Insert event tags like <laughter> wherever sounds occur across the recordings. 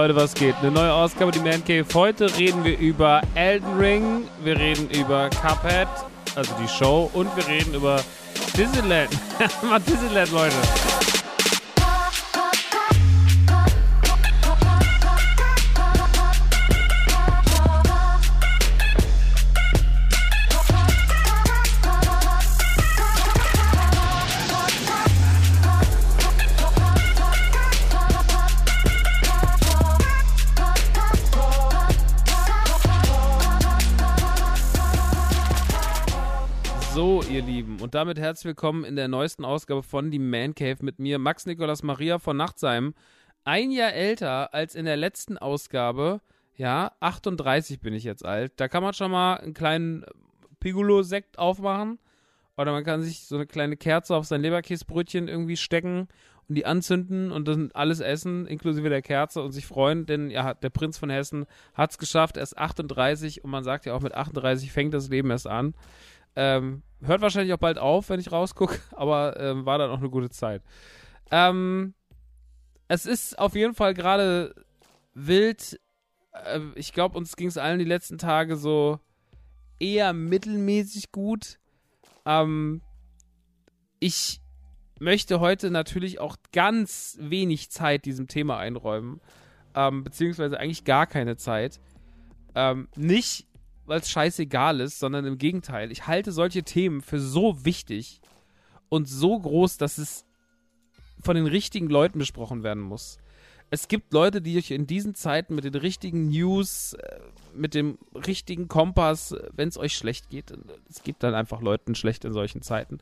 Leute, was geht? Eine neue Ausgabe, die Man Cave. Heute reden wir über Elden Ring, wir reden über Cuphead, also die Show, und wir reden über Disneyland. <laughs> Mal Disneyland, Leute. Und damit herzlich willkommen in der neuesten Ausgabe von Die Man Cave mit mir, Max Nikolas Maria von Nachtsheim. Ein Jahr älter als in der letzten Ausgabe. Ja, 38 bin ich jetzt alt. Da kann man schon mal einen kleinen Piccolo-Sekt aufmachen. Oder man kann sich so eine kleine Kerze auf sein Leberkäsebrötchen irgendwie stecken und die anzünden und dann alles essen, inklusive der Kerze und sich freuen, denn ja, der Prinz von Hessen hat es geschafft. Er ist 38 und man sagt ja auch, mit 38 fängt das Leben erst an. Ähm, hört wahrscheinlich auch bald auf, wenn ich rausgucke, <laughs> aber ähm, war dann auch eine gute Zeit. Ähm, es ist auf jeden Fall gerade wild. Äh, ich glaube, uns ging es allen die letzten Tage so eher mittelmäßig gut. Ähm, ich möchte heute natürlich auch ganz wenig Zeit diesem Thema einräumen. Ähm, beziehungsweise eigentlich gar keine Zeit. Ähm, nicht, weil es scheißegal ist, sondern im Gegenteil. Ich halte solche Themen für so wichtig und so groß, dass es von den richtigen Leuten besprochen werden muss. Es gibt Leute, die euch in diesen Zeiten mit den richtigen News, äh, mit dem richtigen Kompass, wenn es euch schlecht geht, es gibt dann einfach Leuten schlecht in solchen Zeiten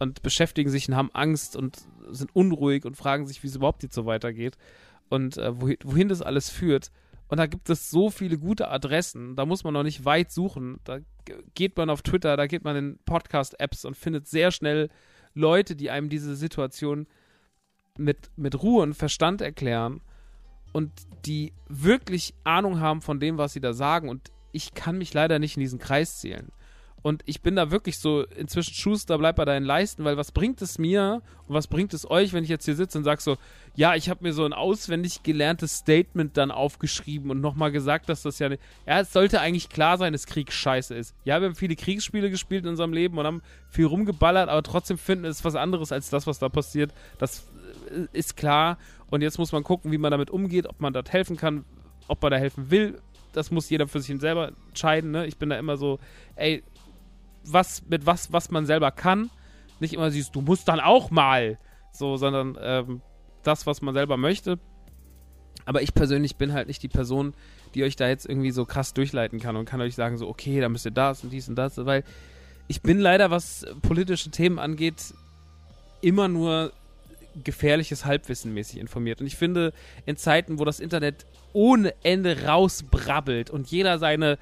und beschäftigen sich und haben Angst und sind unruhig und fragen sich, wie es überhaupt jetzt so weitergeht und äh, wohin, wohin das alles führt. Und da gibt es so viele gute Adressen. Da muss man noch nicht weit suchen. Da geht man auf Twitter, da geht man in Podcast-Apps und findet sehr schnell Leute, die einem diese Situation mit, mit Ruhe und Verstand erklären und die wirklich Ahnung haben von dem, was sie da sagen. Und ich kann mich leider nicht in diesen Kreis zählen. Und ich bin da wirklich so inzwischen Schuster, bleib bei deinen Leisten, weil was bringt es mir und was bringt es euch, wenn ich jetzt hier sitze und sage so, ja, ich habe mir so ein auswendig gelerntes Statement dann aufgeschrieben und nochmal gesagt, dass das ja nicht, ja, es sollte eigentlich klar sein, dass Krieg scheiße ist. Ja, wir haben viele Kriegsspiele gespielt in unserem Leben und haben viel rumgeballert, aber trotzdem finden es was anderes als das, was da passiert. Das äh, ist klar. Und jetzt muss man gucken, wie man damit umgeht, ob man dort helfen kann, ob man da helfen will. Das muss jeder für sich selber entscheiden. Ne? Ich bin da immer so, ey, was mit was, was man selber kann. Nicht immer siehst, du musst dann auch mal. So, sondern ähm, das, was man selber möchte. Aber ich persönlich bin halt nicht die Person, die euch da jetzt irgendwie so krass durchleiten kann und kann euch sagen, so, okay, da müsst ihr das und dies und das, weil ich bin leider, was politische Themen angeht, immer nur gefährliches Halbwissen mäßig informiert. Und ich finde, in Zeiten, wo das Internet ohne Ende rausbrabbelt und jeder seine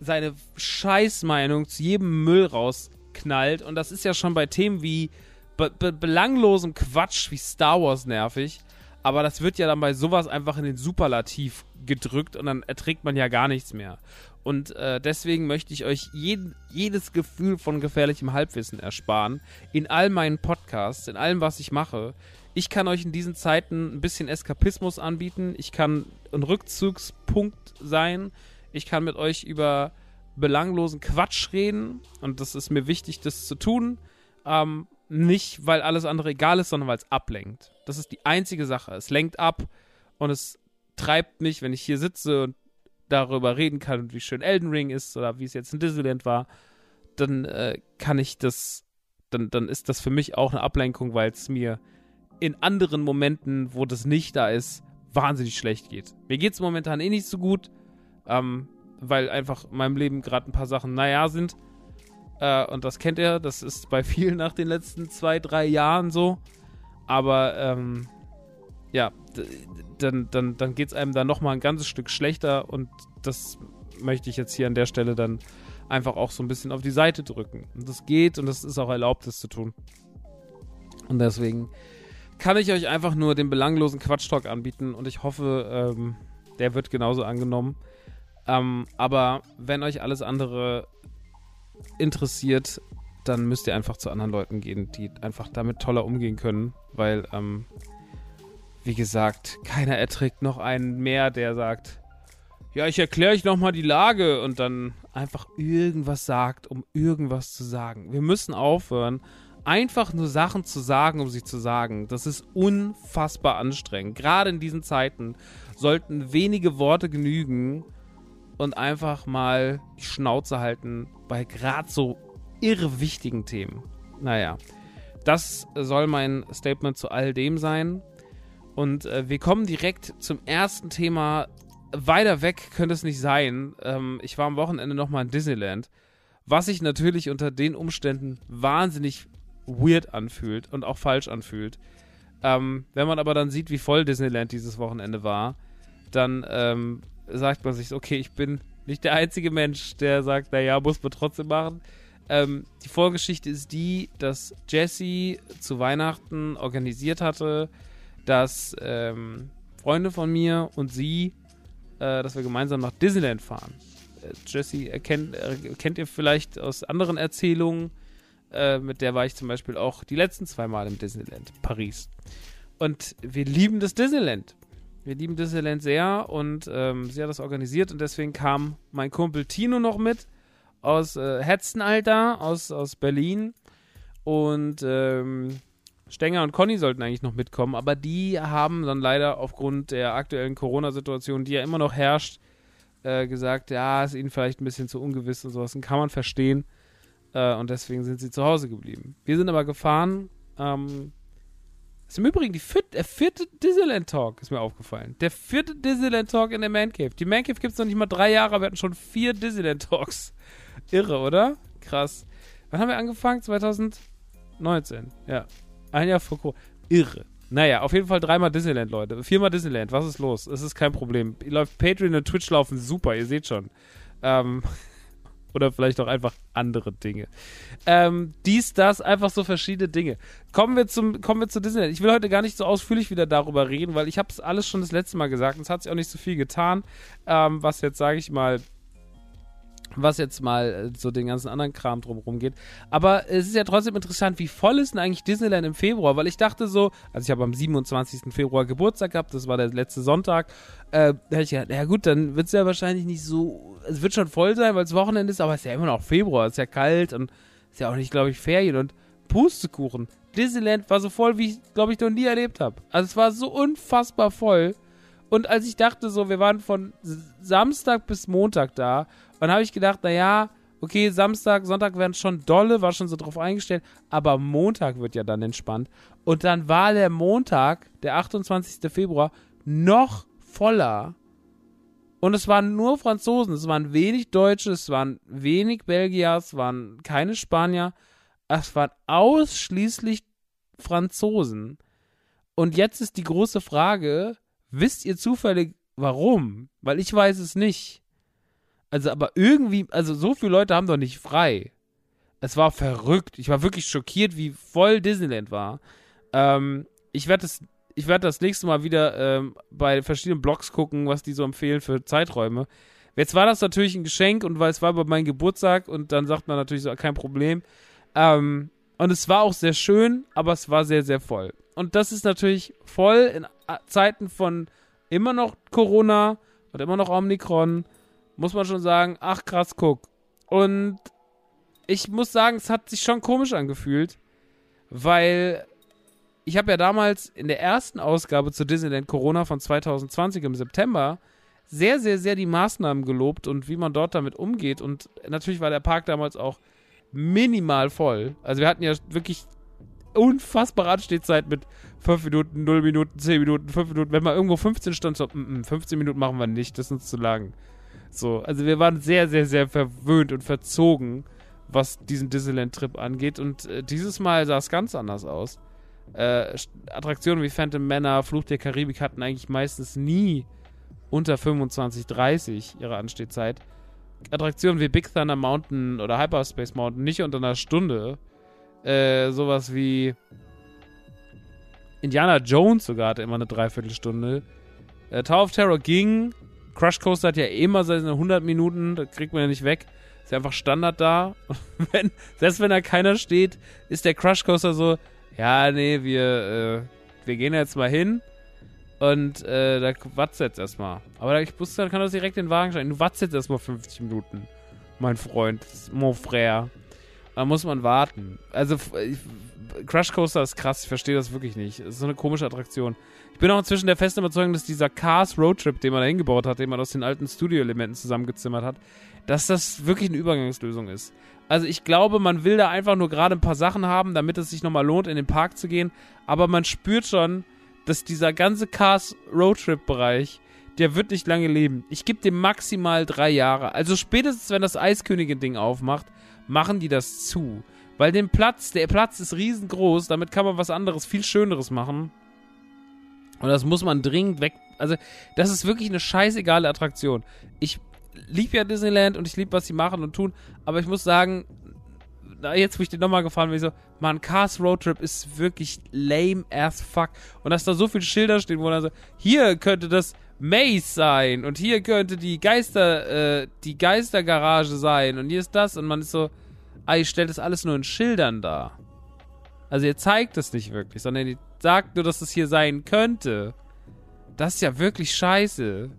seine Scheißmeinung zu jedem Müll rausknallt. Und das ist ja schon bei Themen wie be be belanglosem Quatsch wie Star Wars nervig. Aber das wird ja dann bei sowas einfach in den Superlativ gedrückt und dann erträgt man ja gar nichts mehr. Und äh, deswegen möchte ich euch jeden, jedes Gefühl von gefährlichem Halbwissen ersparen. In all meinen Podcasts, in allem, was ich mache. Ich kann euch in diesen Zeiten ein bisschen Eskapismus anbieten. Ich kann ein Rückzugspunkt sein ich kann mit euch über belanglosen Quatsch reden und das ist mir wichtig, das zu tun. Ähm, nicht, weil alles andere egal ist, sondern weil es ablenkt. Das ist die einzige Sache. Es lenkt ab und es treibt mich, wenn ich hier sitze und darüber reden kann, wie schön Elden Ring ist oder wie es jetzt in Disneyland war, dann äh, kann ich das, dann, dann ist das für mich auch eine Ablenkung, weil es mir in anderen Momenten, wo das nicht da ist, wahnsinnig schlecht geht. Mir geht es momentan eh nicht so gut. Ähm, weil einfach in meinem Leben gerade ein paar Sachen naja sind. Äh, und das kennt ihr, das ist bei <laughs> vielen nach den letzten zwei, drei Jahren so. Aber ähm, ja, dann, dann, dann geht es einem dann nochmal ein ganzes Stück schlechter und das möchte ich jetzt hier an der Stelle dann einfach auch so ein bisschen auf die Seite drücken. Und das geht und das ist auch erlaubt, das zu tun. Und deswegen kann ich euch einfach nur den belanglosen Quatschtalk anbieten und ich hoffe, ähm, der wird genauso angenommen. Ähm, aber wenn euch alles andere interessiert, dann müsst ihr einfach zu anderen Leuten gehen, die einfach damit toller umgehen können, weil ähm, wie gesagt, keiner erträgt noch einen mehr, der sagt, ja, ich erkläre euch nochmal die Lage und dann einfach irgendwas sagt, um irgendwas zu sagen. Wir müssen aufhören, einfach nur Sachen zu sagen, um sie zu sagen. Das ist unfassbar anstrengend. Gerade in diesen Zeiten sollten wenige Worte genügen und einfach mal die Schnauze halten bei gerade so irre wichtigen Themen. Naja, das soll mein Statement zu all dem sein. Und äh, wir kommen direkt zum ersten Thema weiter weg könnte es nicht sein. Ähm, ich war am Wochenende nochmal in Disneyland, was sich natürlich unter den Umständen wahnsinnig weird anfühlt und auch falsch anfühlt. Ähm, wenn man aber dann sieht, wie voll Disneyland dieses Wochenende war, dann ähm, sagt man sich, okay, ich bin nicht der einzige Mensch, der sagt, naja, muss man trotzdem machen. Ähm, die Vorgeschichte ist die, dass Jesse zu Weihnachten organisiert hatte, dass ähm, Freunde von mir und sie äh, dass wir gemeinsam nach Disneyland fahren. Äh, Jesse erkennt, äh, kennt ihr vielleicht aus anderen Erzählungen. Äh, mit der war ich zum Beispiel auch die letzten zwei Mal im Disneyland, Paris. Und wir lieben das Disneyland. Wir lieben Disneyland sehr und ähm, sie hat das organisiert und deswegen kam mein Kumpel Tino noch mit aus äh, Hetzenalter, aus, aus Berlin. Und ähm, Stenger und Conny sollten eigentlich noch mitkommen, aber die haben dann leider aufgrund der aktuellen Corona-Situation, die ja immer noch herrscht, äh, gesagt, ja, ist ihnen vielleicht ein bisschen zu ungewiss und sowas. Und kann man verstehen. Äh, und deswegen sind sie zu Hause geblieben. Wir sind aber gefahren. Ähm, ist im Übrigen die vierte, der vierte Disneyland Talk, ist mir aufgefallen. Der vierte Disneyland Talk in der Man Cave. Die Man Cave gibt es noch nicht mal drei Jahre, aber wir hatten schon vier Disneyland Talks. Irre, oder? Krass. Wann haben wir angefangen? 2019. Ja. Ein Jahr vor Corona. Irre. Naja, auf jeden Fall dreimal Disneyland, Leute. Viermal Disneyland. Was ist los? Es ist kein Problem. Läuft Patreon und Twitch laufen super, ihr seht schon. Ähm, oder vielleicht auch einfach andere Dinge. Ähm, dies, das, einfach so verschiedene Dinge. Kommen wir zum, kommen wir zu Disneyland. Ich will heute gar nicht so ausführlich wieder darüber reden, weil ich habe es alles schon das letzte Mal gesagt und es hat sich auch nicht so viel getan, ähm, was jetzt, sage ich mal, was jetzt mal äh, so den ganzen anderen Kram drumherum geht. Aber es ist ja trotzdem interessant, wie voll ist denn eigentlich Disneyland im Februar? Weil ich dachte so, also ich habe am 27. Februar Geburtstag gehabt, das war der letzte Sonntag. Äh, da hätte ich gedacht, ja gut, dann wird es ja wahrscheinlich nicht so, es wird schon voll sein, weil es Wochenende ist, aber es ist ja immer noch Februar, es ist ja kalt und ist ja auch nicht, glaube ich, Ferien und Pustekuchen. Disneyland war so voll, wie ich, glaube ich, noch nie erlebt habe. Also es war so unfassbar voll. Und als ich dachte so, wir waren von Samstag bis Montag da dann habe ich gedacht, naja, okay, Samstag, Sonntag werden schon dolle, war schon so drauf eingestellt, aber Montag wird ja dann entspannt. Und dann war der Montag, der 28. Februar, noch voller. Und es waren nur Franzosen, es waren wenig Deutsche, es waren wenig Belgier, es waren keine Spanier, es waren ausschließlich Franzosen. Und jetzt ist die große Frage, wisst ihr zufällig warum? Weil ich weiß es nicht. Also, aber irgendwie, also so viele Leute haben doch nicht frei. Es war verrückt. Ich war wirklich schockiert, wie voll Disneyland war. Ähm, ich werde das, ich das nächste Mal wieder ähm, bei verschiedenen Blogs gucken, was die so empfehlen für Zeiträume. Jetzt war das natürlich ein Geschenk und weil es war bei meinem Geburtstag und dann sagt man natürlich so, kein Problem. Ähm, und es war auch sehr schön, aber es war sehr, sehr voll. Und das ist natürlich voll in Zeiten von immer noch Corona und immer noch Omikron muss man schon sagen, ach krass, guck. Und ich muss sagen, es hat sich schon komisch angefühlt, weil ich habe ja damals in der ersten Ausgabe zu Disneyland Corona von 2020 im September sehr, sehr, sehr die Maßnahmen gelobt und wie man dort damit umgeht. Und natürlich war der Park damals auch minimal voll. Also wir hatten ja wirklich unfassbare Anstehzeit mit 5 Minuten, 0 Minuten, 10 Minuten, 5 Minuten. Wenn man irgendwo 15 stand, so, mm, 15 mm, Minuten machen wir nicht, das ist uns zu lang. So, also wir waren sehr, sehr, sehr verwöhnt und verzogen, was diesen Disneyland-Trip angeht. Und äh, dieses Mal sah es ganz anders aus. Äh, Attraktionen wie Phantom Manor, Fluch der Karibik hatten eigentlich meistens nie unter 25, 30 ihre Anstehzeit. Attraktionen wie Big Thunder Mountain oder Hyperspace Mountain nicht unter einer Stunde. Äh, sowas wie Indiana Jones sogar hatte immer eine Dreiviertelstunde. Äh, Tower of Terror ging, Crush Coaster hat ja immer seine 100 Minuten, das kriegt man ja nicht weg. Ist ja einfach Standard da. <laughs> wenn, selbst wenn da keiner steht, ist der Crush Coaster so, ja, nee, wir, äh, wir gehen jetzt mal hin. Und äh, da watzt jetzt erstmal. Aber ich wusste, dann kann das direkt in den Wagen steigen. Du watzt jetzt erstmal 50 Minuten, mein Freund, mon frère. Da muss man warten. Also, Crush Coaster ist krass, ich verstehe das wirklich nicht. Es ist so eine komische Attraktion. Ich bin auch inzwischen der festen Überzeugung, dass dieser Cars Roadtrip, den man da hingebaut hat, den man aus den alten Studio-Elementen zusammengezimmert hat, dass das wirklich eine Übergangslösung ist. Also ich glaube, man will da einfach nur gerade ein paar Sachen haben, damit es sich nochmal lohnt, in den Park zu gehen. Aber man spürt schon, dass dieser ganze Cars Roadtrip-Bereich, der wird nicht lange leben. Ich gebe dem maximal drei Jahre. Also spätestens, wenn das Eiskönigin-Ding aufmacht, machen die das zu. Weil den Platz, der Platz ist riesengroß, damit kann man was anderes, viel Schöneres machen. Und das muss man dringend weg. Also, das ist wirklich eine scheißegale Attraktion. Ich liebe ja Disneyland und ich liebe, was sie machen und tun, aber ich muss sagen, jetzt, wo ich den nochmal gefahren bin, ich so, man, Cars Roadtrip ist wirklich lame as fuck. Und dass da so viele Schilder stehen, wo dann so, hier könnte das Maze sein und hier könnte die Geister, äh, die Geistergarage sein und hier ist das und man ist so, ah, ihr stellt das alles nur in Schildern dar. Also ihr zeigt es nicht wirklich, sondern ihr sagt nur, dass es hier sein könnte. Das ist ja wirklich scheiße.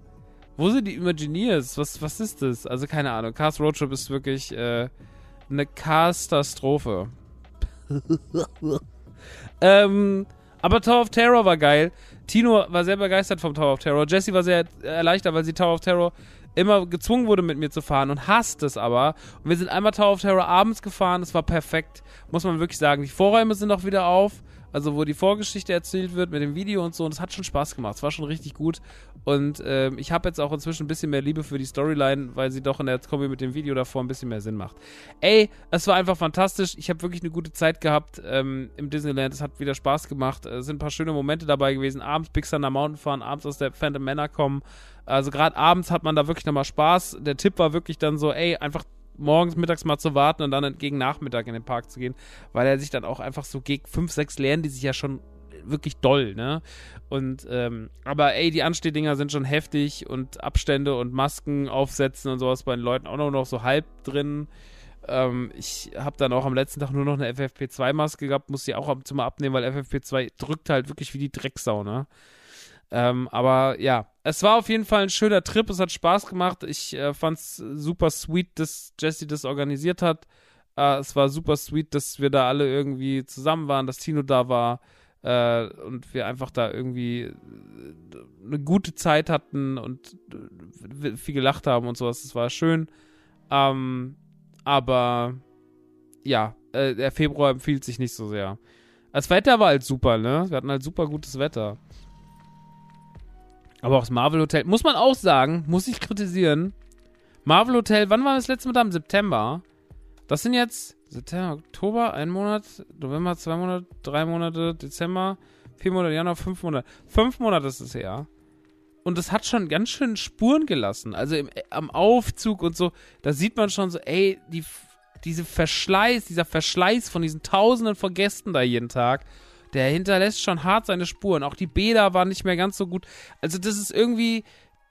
Wo sind die Imagineers? Was, was ist das? Also keine Ahnung. Cars Roadtrip ist wirklich äh, eine Katastrophe. <laughs> ähm, aber Tower of Terror war geil. Tino war sehr begeistert vom Tower of Terror. Jessie war sehr erleichtert, weil sie Tower of Terror immer gezwungen wurde, mit mir zu fahren und hasst es aber. Und wir sind einmal Tower of Terror abends gefahren, das war perfekt, muss man wirklich sagen. Die Vorräume sind auch wieder auf also wo die Vorgeschichte erzählt wird mit dem Video und so. Und es hat schon Spaß gemacht. Es war schon richtig gut. Und ähm, ich habe jetzt auch inzwischen ein bisschen mehr Liebe für die Storyline, weil sie doch in der Kombi mit dem Video davor ein bisschen mehr Sinn macht. Ey, es war einfach fantastisch. Ich habe wirklich eine gute Zeit gehabt ähm, im Disneyland. Es hat wieder Spaß gemacht. Es sind ein paar schöne Momente dabei gewesen. Abends Big Thunder Mountain fahren, abends aus der Phantom Manor kommen. Also gerade abends hat man da wirklich nochmal Spaß. Der Tipp war wirklich dann so, ey, einfach morgens, mittags mal zu warten und dann gegen Nachmittag in den Park zu gehen, weil er sich dann auch einfach so gegen 5, 6 lernen, die sich ja schon wirklich doll, ne? Und, ähm, aber ey, die Anstehdinger sind schon heftig und Abstände und Masken aufsetzen und sowas bei den Leuten auch noch so halb drin. Ähm, ich habe dann auch am letzten Tag nur noch eine FFP2-Maske gehabt, muss sie auch ab und abnehmen, weil FFP2 drückt halt wirklich wie die Drecksau, ne? Ähm, aber ja, es war auf jeden Fall ein schöner Trip. Es hat Spaß gemacht. Ich äh, fand es super sweet, dass Jesse das organisiert hat. Äh, es war super sweet, dass wir da alle irgendwie zusammen waren, dass Tino da war äh, und wir einfach da irgendwie äh, eine gute Zeit hatten und äh, viel gelacht haben und sowas. Es war schön. Ähm, aber ja, äh, der Februar empfiehlt sich nicht so sehr. Das Wetter war halt super, ne? Wir hatten halt super gutes Wetter. Aber auch das Marvel Hotel, muss man auch sagen, muss ich kritisieren. Marvel Hotel, wann war das letzte Mal da? Im September. Das sind jetzt September, Oktober, ein Monat, November, zwei Monate, drei Monate, Dezember, vier Monate, Januar, fünf Monate. Fünf Monate ist es her. Und das hat schon ganz schön Spuren gelassen. Also im, am Aufzug und so, da sieht man schon so, ey, die, diese Verschleiß, dieser Verschleiß von diesen Tausenden von Gästen da jeden Tag der hinterlässt schon hart seine Spuren. Auch die Bäder waren nicht mehr ganz so gut. Also das ist irgendwie,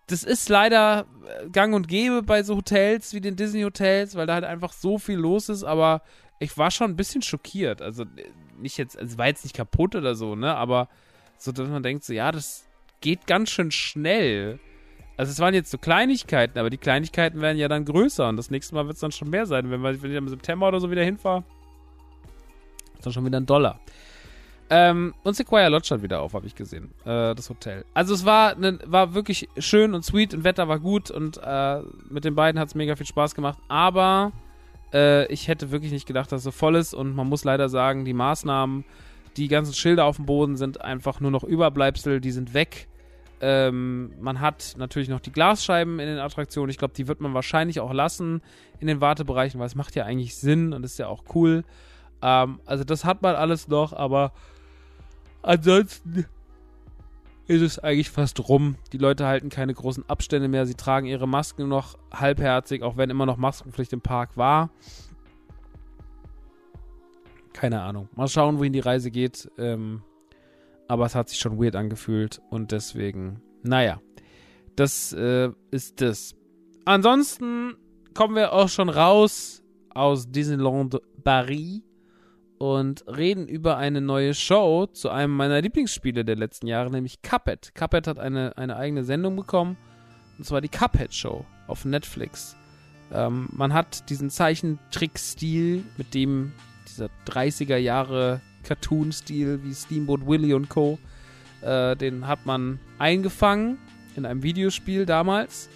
das ist leider äh, gang und gäbe bei so Hotels wie den Disney-Hotels, weil da halt einfach so viel los ist, aber ich war schon ein bisschen schockiert. Also äh, nicht jetzt, also es war jetzt nicht kaputt oder so, ne, aber so, dass man denkt so, ja, das geht ganz schön schnell. Also es waren jetzt so Kleinigkeiten, aber die Kleinigkeiten werden ja dann größer und das nächste Mal wird es dann schon mehr sein. Wenn, wir, wenn ich im September oder so wieder hinfahre, ist dann schon wieder ein Dollar. Ähm, und Sequoia Lodge stand wieder auf, habe ich gesehen. Äh, das Hotel. Also es war, ne, war wirklich schön und sweet und Wetter war gut und äh, mit den beiden hat es mega viel Spaß gemacht. Aber äh, ich hätte wirklich nicht gedacht, dass es so voll ist und man muss leider sagen, die Maßnahmen, die ganzen Schilder auf dem Boden sind einfach nur noch Überbleibsel, die sind weg. Ähm, man hat natürlich noch die Glasscheiben in den Attraktionen. Ich glaube, die wird man wahrscheinlich auch lassen in den Wartebereichen, weil es macht ja eigentlich Sinn und ist ja auch cool. Ähm, also das hat man alles noch, aber Ansonsten ist es eigentlich fast rum. Die Leute halten keine großen Abstände mehr. Sie tragen ihre Masken noch halbherzig, auch wenn immer noch Maskenpflicht im Park war. Keine Ahnung. Mal schauen, wohin die Reise geht. Ähm, aber es hat sich schon weird angefühlt und deswegen, naja, das äh, ist das. Ansonsten kommen wir auch schon raus aus Disneyland Paris und reden über eine neue Show zu einem meiner Lieblingsspiele der letzten Jahre, nämlich Cuphead. Cuphead hat eine, eine eigene Sendung bekommen, und zwar die Cuphead Show auf Netflix. Ähm, man hat diesen Zeichentrick-Stil, mit dem dieser 30er Jahre Cartoon-Stil wie Steamboat Willie und Co., äh, den hat man eingefangen in einem Videospiel damals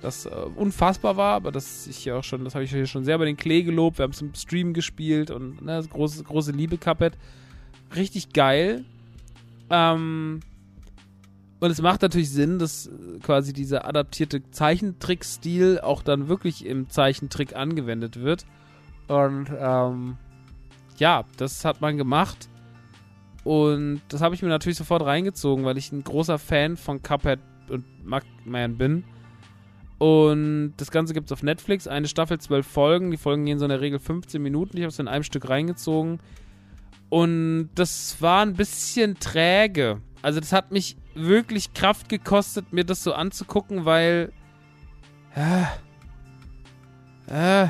das äh, unfassbar war, aber das ich ja auch schon, das habe ich hier schon sehr bei den Klee gelobt. Wir haben es im Stream gespielt und ne, große, große Liebe Cuphead. Richtig geil. Ähm, und es macht natürlich Sinn, dass äh, quasi dieser adaptierte Zeichentrick-Stil auch dann wirklich im Zeichentrick angewendet wird. Und ähm, ja, das hat man gemacht. Und das habe ich mir natürlich sofort reingezogen, weil ich ein großer Fan von Cuphead und Magman bin. Und das Ganze gibt es auf Netflix. Eine Staffel, zwölf Folgen. Die Folgen gehen so in der Regel 15 Minuten. Ich habe es in einem Stück reingezogen. Und das war ein bisschen träge. Also, das hat mich wirklich Kraft gekostet, mir das so anzugucken, weil. Äh, äh,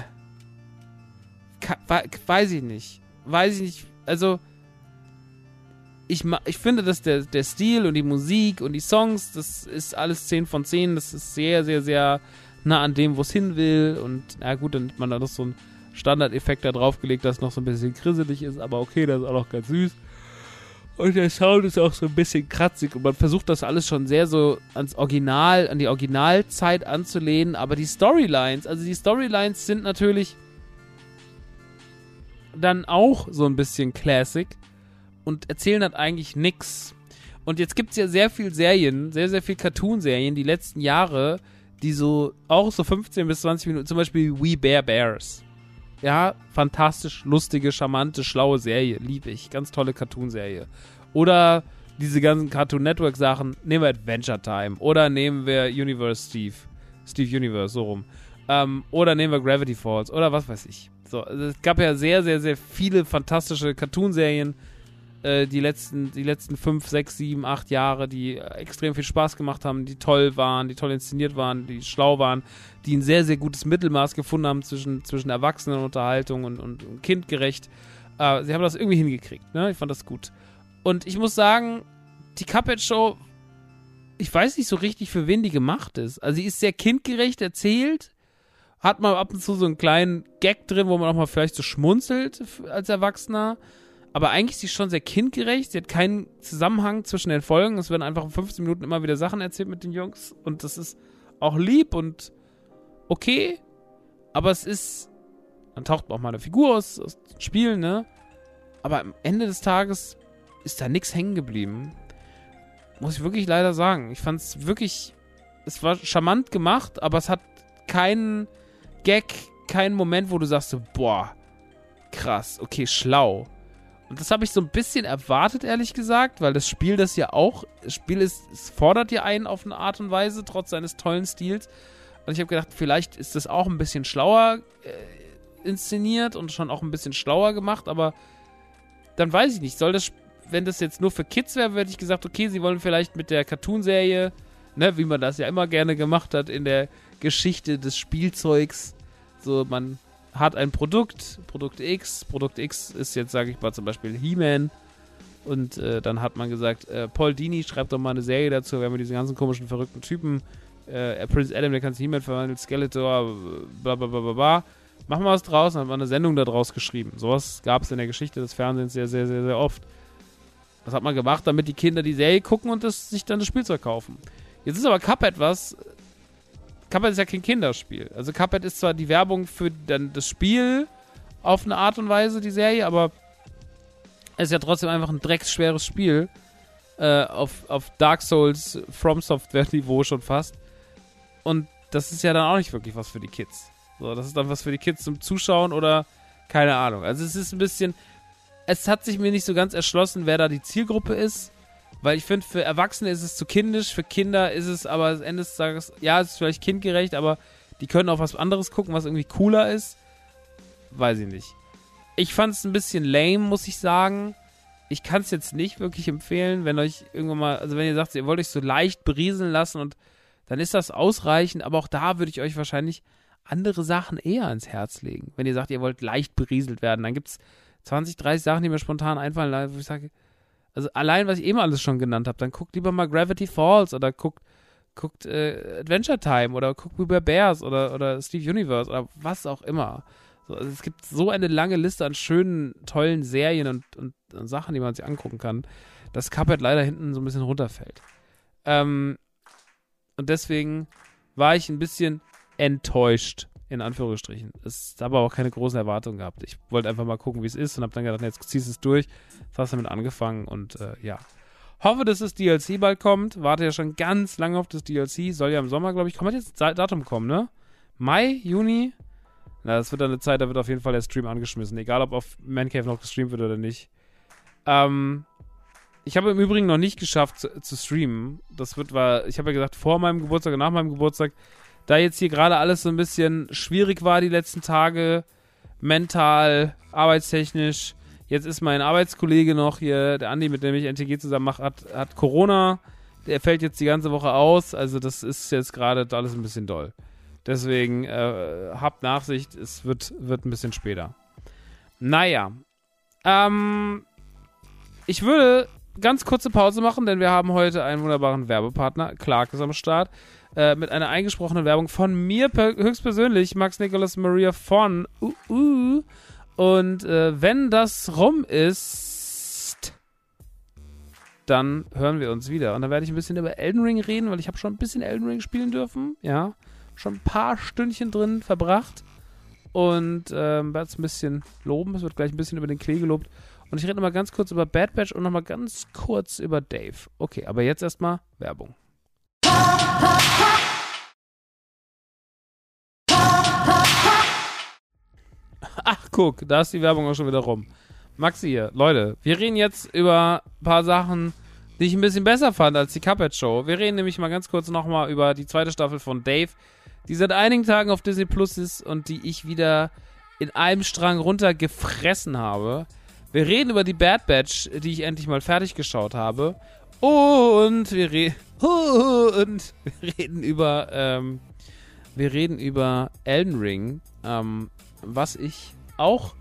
weiß ich nicht. Weiß ich nicht. Also, ich, ich finde, dass der, der Stil und die Musik und die Songs, das ist alles 10 von 10. Das ist sehr, sehr, sehr nah an dem, wo es hin will. Und na gut, dann hat man da noch so einen Standardeffekt da draufgelegt, dass es noch so ein bisschen krisselig ist. Aber okay, das ist auch noch ganz süß. Und der Sound ist auch so ein bisschen kratzig. Und man versucht das alles schon sehr so ans Original, an die Originalzeit anzulehnen. Aber die Storylines, also die Storylines sind natürlich dann auch so ein bisschen Classic und erzählen halt eigentlich nichts. Und jetzt gibt es ja sehr viel Serien, sehr, sehr viel Cartoon-Serien die letzten Jahre, die so auch so 15 bis 20 Minuten, zum Beispiel We Bear Bears. Ja, fantastisch, lustige, charmante, schlaue Serie. Liebe ich. Ganz tolle Cartoon-Serie. Oder diese ganzen Cartoon Network Sachen. Nehmen wir Adventure Time. Oder nehmen wir Universe Steve. Steve Universe, so rum. Ähm, oder nehmen wir Gravity Falls. Oder was weiß ich. So, also es gab ja sehr, sehr, sehr viele fantastische Cartoon-Serien äh, die letzten, die letzten fünf, sechs, sieben, acht Jahre, die extrem viel Spaß gemacht haben, die toll waren, die toll inszeniert waren, die schlau waren, die ein sehr, sehr gutes Mittelmaß gefunden haben zwischen, zwischen Erwachsenenunterhaltung und, und, und kindgerecht. Äh, sie haben das irgendwie hingekriegt, ne? Ich fand das gut. Und ich muss sagen, die Cuphead Show, ich weiß nicht so richtig, für wen die gemacht ist. Also sie ist sehr kindgerecht erzählt, hat mal ab und zu so einen kleinen Gag drin, wo man auch mal vielleicht so schmunzelt als Erwachsener. Aber eigentlich ist sie schon sehr kindgerecht. Sie hat keinen Zusammenhang zwischen den Folgen. Es werden einfach in 15 Minuten immer wieder Sachen erzählt mit den Jungs. Und das ist auch lieb und okay. Aber es ist. Dann taucht auch mal eine Figur aus, aus Spielen, ne? Aber am Ende des Tages ist da nichts hängen geblieben. Muss ich wirklich leider sagen. Ich fand es wirklich. Es war charmant gemacht, aber es hat keinen Gag, keinen Moment, wo du sagst so, boah, krass, okay, schlau. Und das habe ich so ein bisschen erwartet, ehrlich gesagt, weil das Spiel das ja auch, das Spiel ist, es fordert ja einen auf eine Art und Weise, trotz seines tollen Stils. Und ich habe gedacht, vielleicht ist das auch ein bisschen schlauer äh, inszeniert und schon auch ein bisschen schlauer gemacht, aber dann weiß ich nicht, soll das, wenn das jetzt nur für Kids wäre, hätte ich gesagt, okay, sie wollen vielleicht mit der Cartoon-Serie, ne, wie man das ja immer gerne gemacht hat in der Geschichte des Spielzeugs, so man hat ein Produkt, Produkt X. Produkt X ist jetzt, sage ich mal, zum Beispiel He-Man. Und äh, dann hat man gesagt, äh, Paul Dini schreibt doch mal eine Serie dazu, wir haben diese ganzen komischen, verrückten Typen. Äh, Prince Adam, der kann sich He-Man verwandeln, Skeletor, bla bla bla bla bla. Machen wir was draus, dann hat man eine Sendung daraus geschrieben. Sowas gab es in der Geschichte des Fernsehens sehr, sehr, sehr, sehr oft. Das hat man gemacht, damit die Kinder die Serie gucken und das, sich dann das Spielzeug kaufen. Jetzt ist aber Cup etwas, Cuphead ist ja kein Kinderspiel. Also Cuphead ist zwar die Werbung für dann das Spiel auf eine Art und Weise, die Serie, aber es ist ja trotzdem einfach ein drecksschweres Spiel. Äh, auf, auf Dark Souls From Software Niveau schon fast. Und das ist ja dann auch nicht wirklich was für die Kids. So, das ist dann was für die Kids zum Zuschauen oder keine Ahnung. Also es ist ein bisschen. Es hat sich mir nicht so ganz erschlossen, wer da die Zielgruppe ist. Weil ich finde, für Erwachsene ist es zu kindisch, für Kinder ist es aber am Ende des Tages, ja, es ist vielleicht kindgerecht, aber die können auch was anderes gucken, was irgendwie cooler ist. Weiß ich nicht. Ich fand es ein bisschen lame, muss ich sagen. Ich kann es jetzt nicht wirklich empfehlen, wenn euch irgendwann mal, also wenn ihr sagt, ihr wollt euch so leicht berieseln lassen und dann ist das ausreichend, aber auch da würde ich euch wahrscheinlich andere Sachen eher ans Herz legen. Wenn ihr sagt, ihr wollt leicht berieselt werden, dann gibt es 20, 30 Sachen, die mir spontan einfallen, wo ich sage, also allein, was ich eben alles schon genannt habe, dann guckt lieber mal Gravity Falls oder guckt, guckt äh, Adventure Time oder guckt We Were Bears oder, oder Steve Universe oder was auch immer. So, also es gibt so eine lange Liste an schönen, tollen Serien und, und, und Sachen, die man sich angucken kann, dass Cuphead leider hinten so ein bisschen runterfällt. Ähm, und deswegen war ich ein bisschen enttäuscht, in Anführungsstrichen. Es habe aber auch keine großen Erwartungen gehabt. Ich wollte einfach mal gucken, wie es ist und habe dann gedacht, jetzt ziehst du es durch. Das hast damit angefangen und äh, ja. Hoffe, dass das DLC bald kommt. Warte ja schon ganz lange auf das DLC. Soll ja im Sommer, glaube ich, kommt jetzt Datum kommen, ne? Mai, Juni? Na, das wird dann eine Zeit, da wird auf jeden Fall der Stream angeschmissen. Egal, ob auf Mancave noch gestreamt wird oder nicht. Ähm, ich habe im Übrigen noch nicht geschafft zu, zu streamen. Das wird, war, ich habe ja gesagt, vor meinem Geburtstag und nach meinem Geburtstag da jetzt hier gerade alles so ein bisschen schwierig war die letzten Tage, mental, arbeitstechnisch. Jetzt ist mein Arbeitskollege noch hier, der Andi, mit dem ich NTG zusammen mache, hat, hat Corona. Der fällt jetzt die ganze Woche aus. Also das ist jetzt gerade alles ein bisschen doll. Deswegen äh, habt Nachsicht, es wird, wird ein bisschen später. Naja. Ähm, ich würde ganz kurze Pause machen, denn wir haben heute einen wunderbaren Werbepartner. Clark ist am Start. Äh, mit einer eingesprochenen Werbung von mir höchstpersönlich, Max Nicholas Maria von uh, uh. Und äh, wenn das rum ist, dann hören wir uns wieder. Und dann werde ich ein bisschen über Elden Ring reden, weil ich habe schon ein bisschen Elden Ring spielen dürfen. Ja, schon ein paar Stündchen drin verbracht. Und ähm, werde es ein bisschen loben. Es wird gleich ein bisschen über den Klee gelobt. Und ich rede nochmal ganz kurz über Bad Batch und nochmal ganz kurz über Dave. Okay, aber jetzt erstmal Werbung. Guck, da ist die Werbung auch schon wieder rum. Maxi hier, Leute, wir reden jetzt über ein paar Sachen, die ich ein bisschen besser fand als die Cuphead Show. Wir reden nämlich mal ganz kurz nochmal über die zweite Staffel von Dave, die seit einigen Tagen auf Disney Plus ist und die ich wieder in einem Strang runtergefressen habe. Wir reden über die Bad Batch, die ich endlich mal fertig geschaut habe. Und wir reden <laughs> und wir reden über, ähm, wir reden über Elden Ring, ähm, was ich auch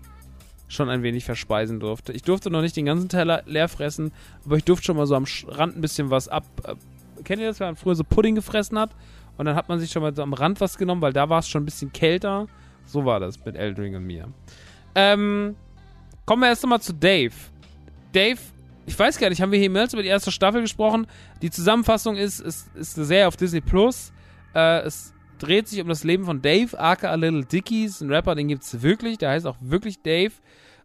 schon ein wenig verspeisen durfte. Ich durfte noch nicht den ganzen Teller leer fressen, aber ich durfte schon mal so am Rand ein bisschen was ab. Äh, kennt ihr das, wenn man früher so Pudding gefressen hat? Und dann hat man sich schon mal so am Rand was genommen, weil da war es schon ein bisschen kälter. So war das mit Elden Ring und mir. Ähm, kommen wir erst einmal zu Dave. Dave ich weiß gar nicht, haben wir hier mehr über die erste Staffel gesprochen? Die Zusammenfassung ist, ist, ist eine Serie auf Disney Plus. Äh, es dreht sich um das Leben von Dave, aka Little Dickies, ein Rapper, den gibt es wirklich, der heißt auch wirklich Dave.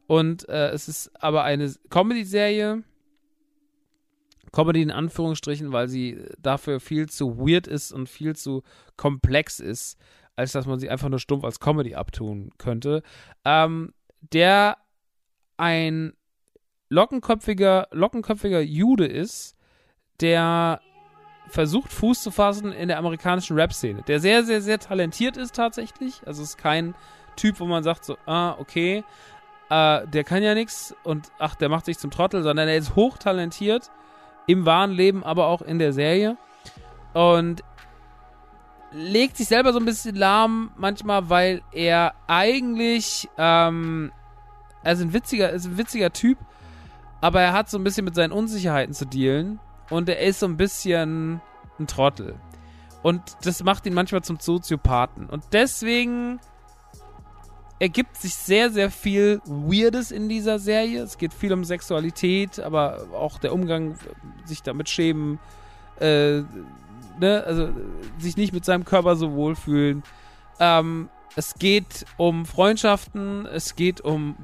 Und äh, es ist aber eine Comedy-Serie. Comedy in Anführungsstrichen, weil sie dafür viel zu weird ist und viel zu komplex ist, als dass man sie einfach nur stumpf als Comedy abtun könnte. Ähm, der ein lockenköpfiger, lockenköpfiger Jude ist, der versucht, Fuß zu fassen in der amerikanischen Rap-Szene. Der sehr, sehr, sehr talentiert ist tatsächlich. Also ist kein Typ, wo man sagt so, ah, okay, äh, der kann ja nichts und ach, der macht sich zum Trottel, sondern er ist hochtalentiert im wahren Leben, aber auch in der Serie. Und legt sich selber so ein bisschen lahm manchmal, weil er eigentlich, ähm, er ist ein witziger, ist ein witziger Typ, aber er hat so ein bisschen mit seinen Unsicherheiten zu dealen und er ist so ein bisschen ein Trottel. Und das macht ihn manchmal zum Soziopathen. Und deswegen ergibt sich sehr, sehr viel Weirdes in dieser Serie. Es geht viel um Sexualität, aber auch der Umgang, sich damit schämen, äh, ne, also sich nicht mit seinem Körper so wohlfühlen. Ähm, es geht um Freundschaften, es geht um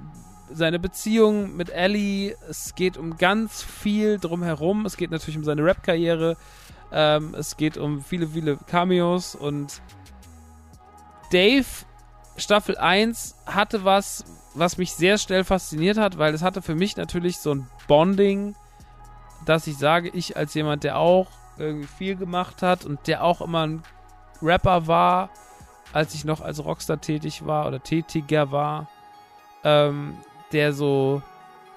seine Beziehung mit Ellie. Es geht um ganz viel drumherum. Es geht natürlich um seine Rap-Karriere. Ähm, es geht um viele, viele Cameos. Und Dave, Staffel 1, hatte was, was mich sehr schnell fasziniert hat, weil es hatte für mich natürlich so ein Bonding, dass ich sage, ich als jemand, der auch irgendwie viel gemacht hat und der auch immer ein Rapper war, als ich noch als Rockstar tätig war oder tätiger war, ähm, der so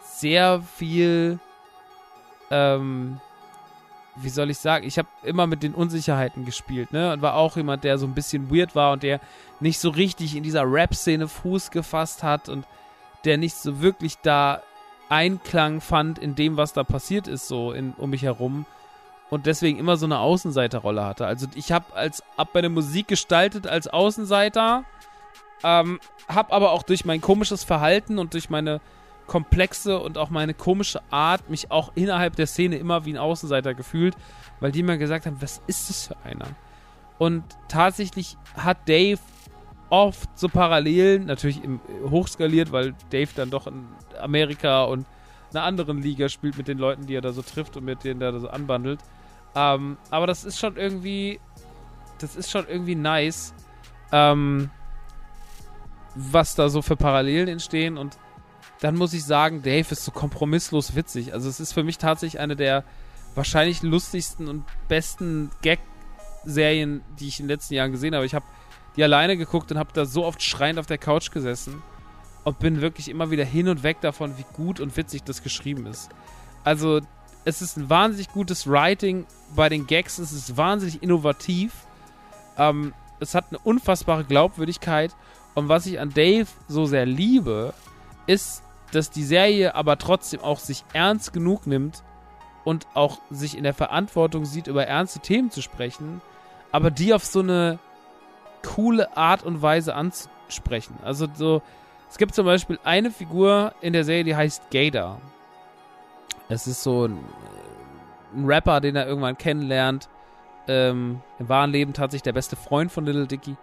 sehr viel, ähm, wie soll ich sagen, ich habe immer mit den Unsicherheiten gespielt, ne? Und war auch jemand, der so ein bisschen weird war und der nicht so richtig in dieser Rap-Szene Fuß gefasst hat und der nicht so wirklich da Einklang fand in dem, was da passiert ist, so in, um mich herum. Und deswegen immer so eine Außenseiterrolle hatte. Also ich habe als ab meine Musik gestaltet als Außenseiter, ähm, habe aber auch durch mein komisches Verhalten und durch meine komplexe und auch meine komische Art mich auch innerhalb der Szene immer wie ein Außenseiter gefühlt, weil die mir gesagt haben, was ist das für einer? Und tatsächlich hat Dave oft so Parallelen, natürlich im, hochskaliert, weil Dave dann doch in Amerika und einer anderen Liga spielt mit den Leuten, die er da so trifft und mit denen er da so anbandelt. Ähm, aber das ist schon irgendwie, das ist schon irgendwie nice, ähm, was da so für Parallelen entstehen und dann muss ich sagen, Dave ist so kompromisslos witzig. Also es ist für mich tatsächlich eine der wahrscheinlich lustigsten und besten Gag-Serien, die ich in den letzten Jahren gesehen habe. Ich habe die alleine geguckt und habe da so oft schreiend auf der Couch gesessen und bin wirklich immer wieder hin und weg davon, wie gut und witzig das geschrieben ist. Also, es ist ein wahnsinnig gutes Writing bei den Gags, es ist wahnsinnig innovativ. Ähm, es hat eine unfassbare Glaubwürdigkeit und was ich an Dave so sehr liebe, ist, dass die Serie aber trotzdem auch sich ernst genug nimmt und auch sich in der Verantwortung sieht, über ernste Themen zu sprechen, aber die auf so eine coole Art und Weise anzusprechen. Also so, es gibt zum Beispiel eine Figur in der Serie, die heißt Gator. Es ist so ein, ein Rapper, den er irgendwann kennenlernt. Ähm, Im wahren Leben tatsächlich der beste Freund von Little Dicky.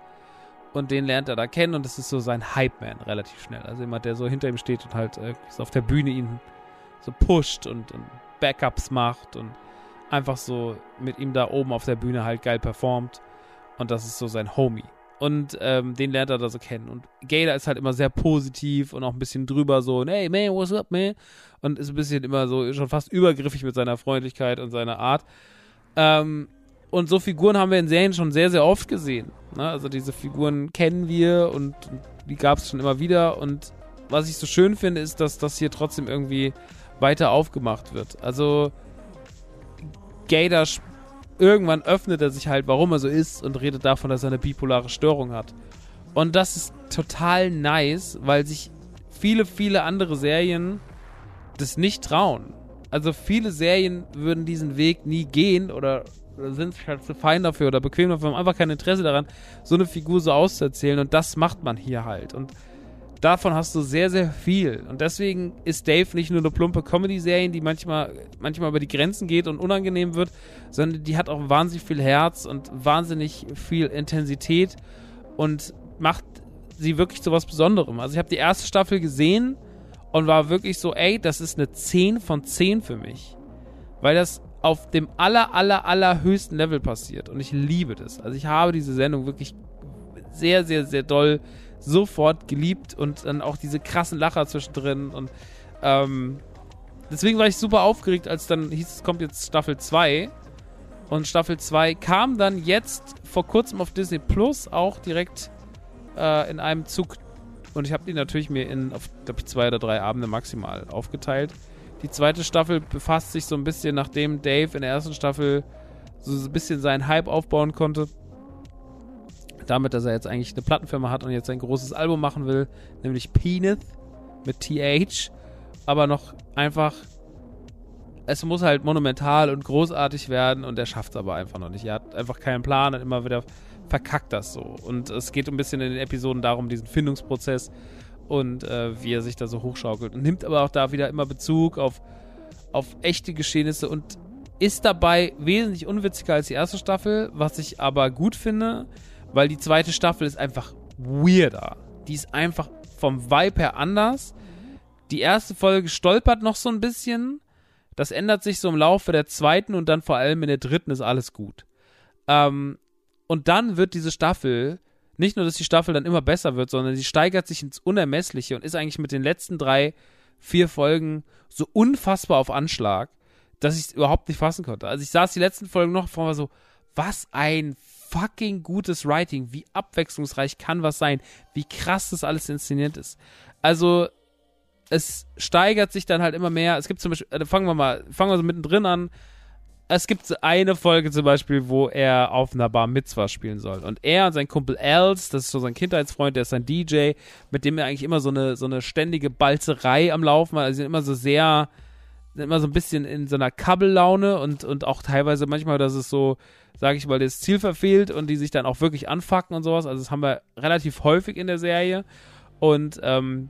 Und den lernt er da kennen und das ist so sein Hype-Man relativ schnell. Also jemand, der so hinter ihm steht und halt äh, so auf der Bühne ihn so pusht und, und Backups macht und einfach so mit ihm da oben auf der Bühne halt geil performt. Und das ist so sein Homie. Und ähm, den lernt er da so kennen. Und Gator ist halt immer sehr positiv und auch ein bisschen drüber so, hey man, what's up, man? Und ist ein bisschen immer so schon fast übergriffig mit seiner Freundlichkeit und seiner Art. Ähm, und so Figuren haben wir in Serien schon sehr, sehr oft gesehen. Ne? Also diese Figuren kennen wir und, die gab es schon immer wieder. Und was ich so schön finde, ist, dass das hier trotzdem irgendwie weiter aufgemacht wird. Also Gator irgendwann öffnet er sich halt, warum er so ist und redet davon, dass er eine bipolare Störung hat. Und das ist total nice, weil sich viele, viele andere Serien das nicht trauen. Also viele Serien würden diesen Weg nie gehen oder, oder sind halt zu fein dafür oder bequem dafür, haben einfach kein Interesse daran, so eine Figur so auszuerzählen und das macht man hier halt. Und davon hast du sehr, sehr viel. Und deswegen ist Dave nicht nur eine plumpe Comedy-Serie, die manchmal, manchmal über die Grenzen geht und unangenehm wird, sondern die hat auch wahnsinnig viel Herz und wahnsinnig viel Intensität und macht sie wirklich zu was Besonderem. Also ich habe die erste Staffel gesehen und war wirklich so, ey, das ist eine 10 von 10 für mich. Weil das auf dem aller, aller, aller höchsten Level passiert. Und ich liebe das. Also ich habe diese Sendung wirklich sehr, sehr, sehr doll sofort geliebt und dann auch diese krassen Lacher zwischendrin und ähm, deswegen war ich super aufgeregt, als dann hieß, es kommt jetzt Staffel 2 und Staffel 2 kam dann jetzt vor kurzem auf Disney Plus auch direkt äh, in einem Zug und ich habe die natürlich mir in, auf, glaube ich, zwei oder drei Abende maximal aufgeteilt. Die zweite Staffel befasst sich so ein bisschen, nachdem Dave in der ersten Staffel so ein bisschen seinen Hype aufbauen konnte, damit, dass er jetzt eigentlich eine Plattenfirma hat und jetzt ein großes Album machen will, nämlich Peanut mit TH, aber noch einfach es muss halt monumental und großartig werden und er schafft es aber einfach noch nicht. Er hat einfach keinen Plan und immer wieder verkackt das so. Und es geht ein bisschen in den Episoden darum, diesen Findungsprozess und äh, wie er sich da so hochschaukelt. Und nimmt aber auch da wieder immer Bezug auf, auf echte Geschehnisse und ist dabei wesentlich unwitziger als die erste Staffel, was ich aber gut finde, weil die zweite Staffel ist einfach weirder. Die ist einfach vom Vibe her anders. Die erste Folge stolpert noch so ein bisschen. Das ändert sich so im Laufe der zweiten und dann vor allem in der dritten ist alles gut. Ähm, und dann wird diese Staffel, nicht nur, dass die Staffel dann immer besser wird, sondern sie steigert sich ins Unermessliche und ist eigentlich mit den letzten drei, vier Folgen so unfassbar auf Anschlag, dass ich es überhaupt nicht fassen konnte. Also ich saß die letzten Folgen noch vor mir so, was ein fucking gutes Writing. Wie abwechslungsreich kann was sein? Wie krass das alles inszeniert ist. Also, es steigert sich dann halt immer mehr. Es gibt zum Beispiel, äh, fangen wir mal, fangen wir so mittendrin an. Es gibt eine Folge zum Beispiel, wo er auf einer Bar Mitzwa spielen soll. Und er und sein Kumpel Els, das ist so sein Kindheitsfreund, der ist sein DJ, mit dem er eigentlich immer so eine, so eine ständige Balzerei am Laufen hat. Also sind immer so sehr, immer so ein bisschen in so einer Kabbellaune und, und auch teilweise manchmal, dass es so, sage ich mal, das Ziel verfehlt und die sich dann auch wirklich anfacken und sowas. Also das haben wir relativ häufig in der Serie. Und ähm,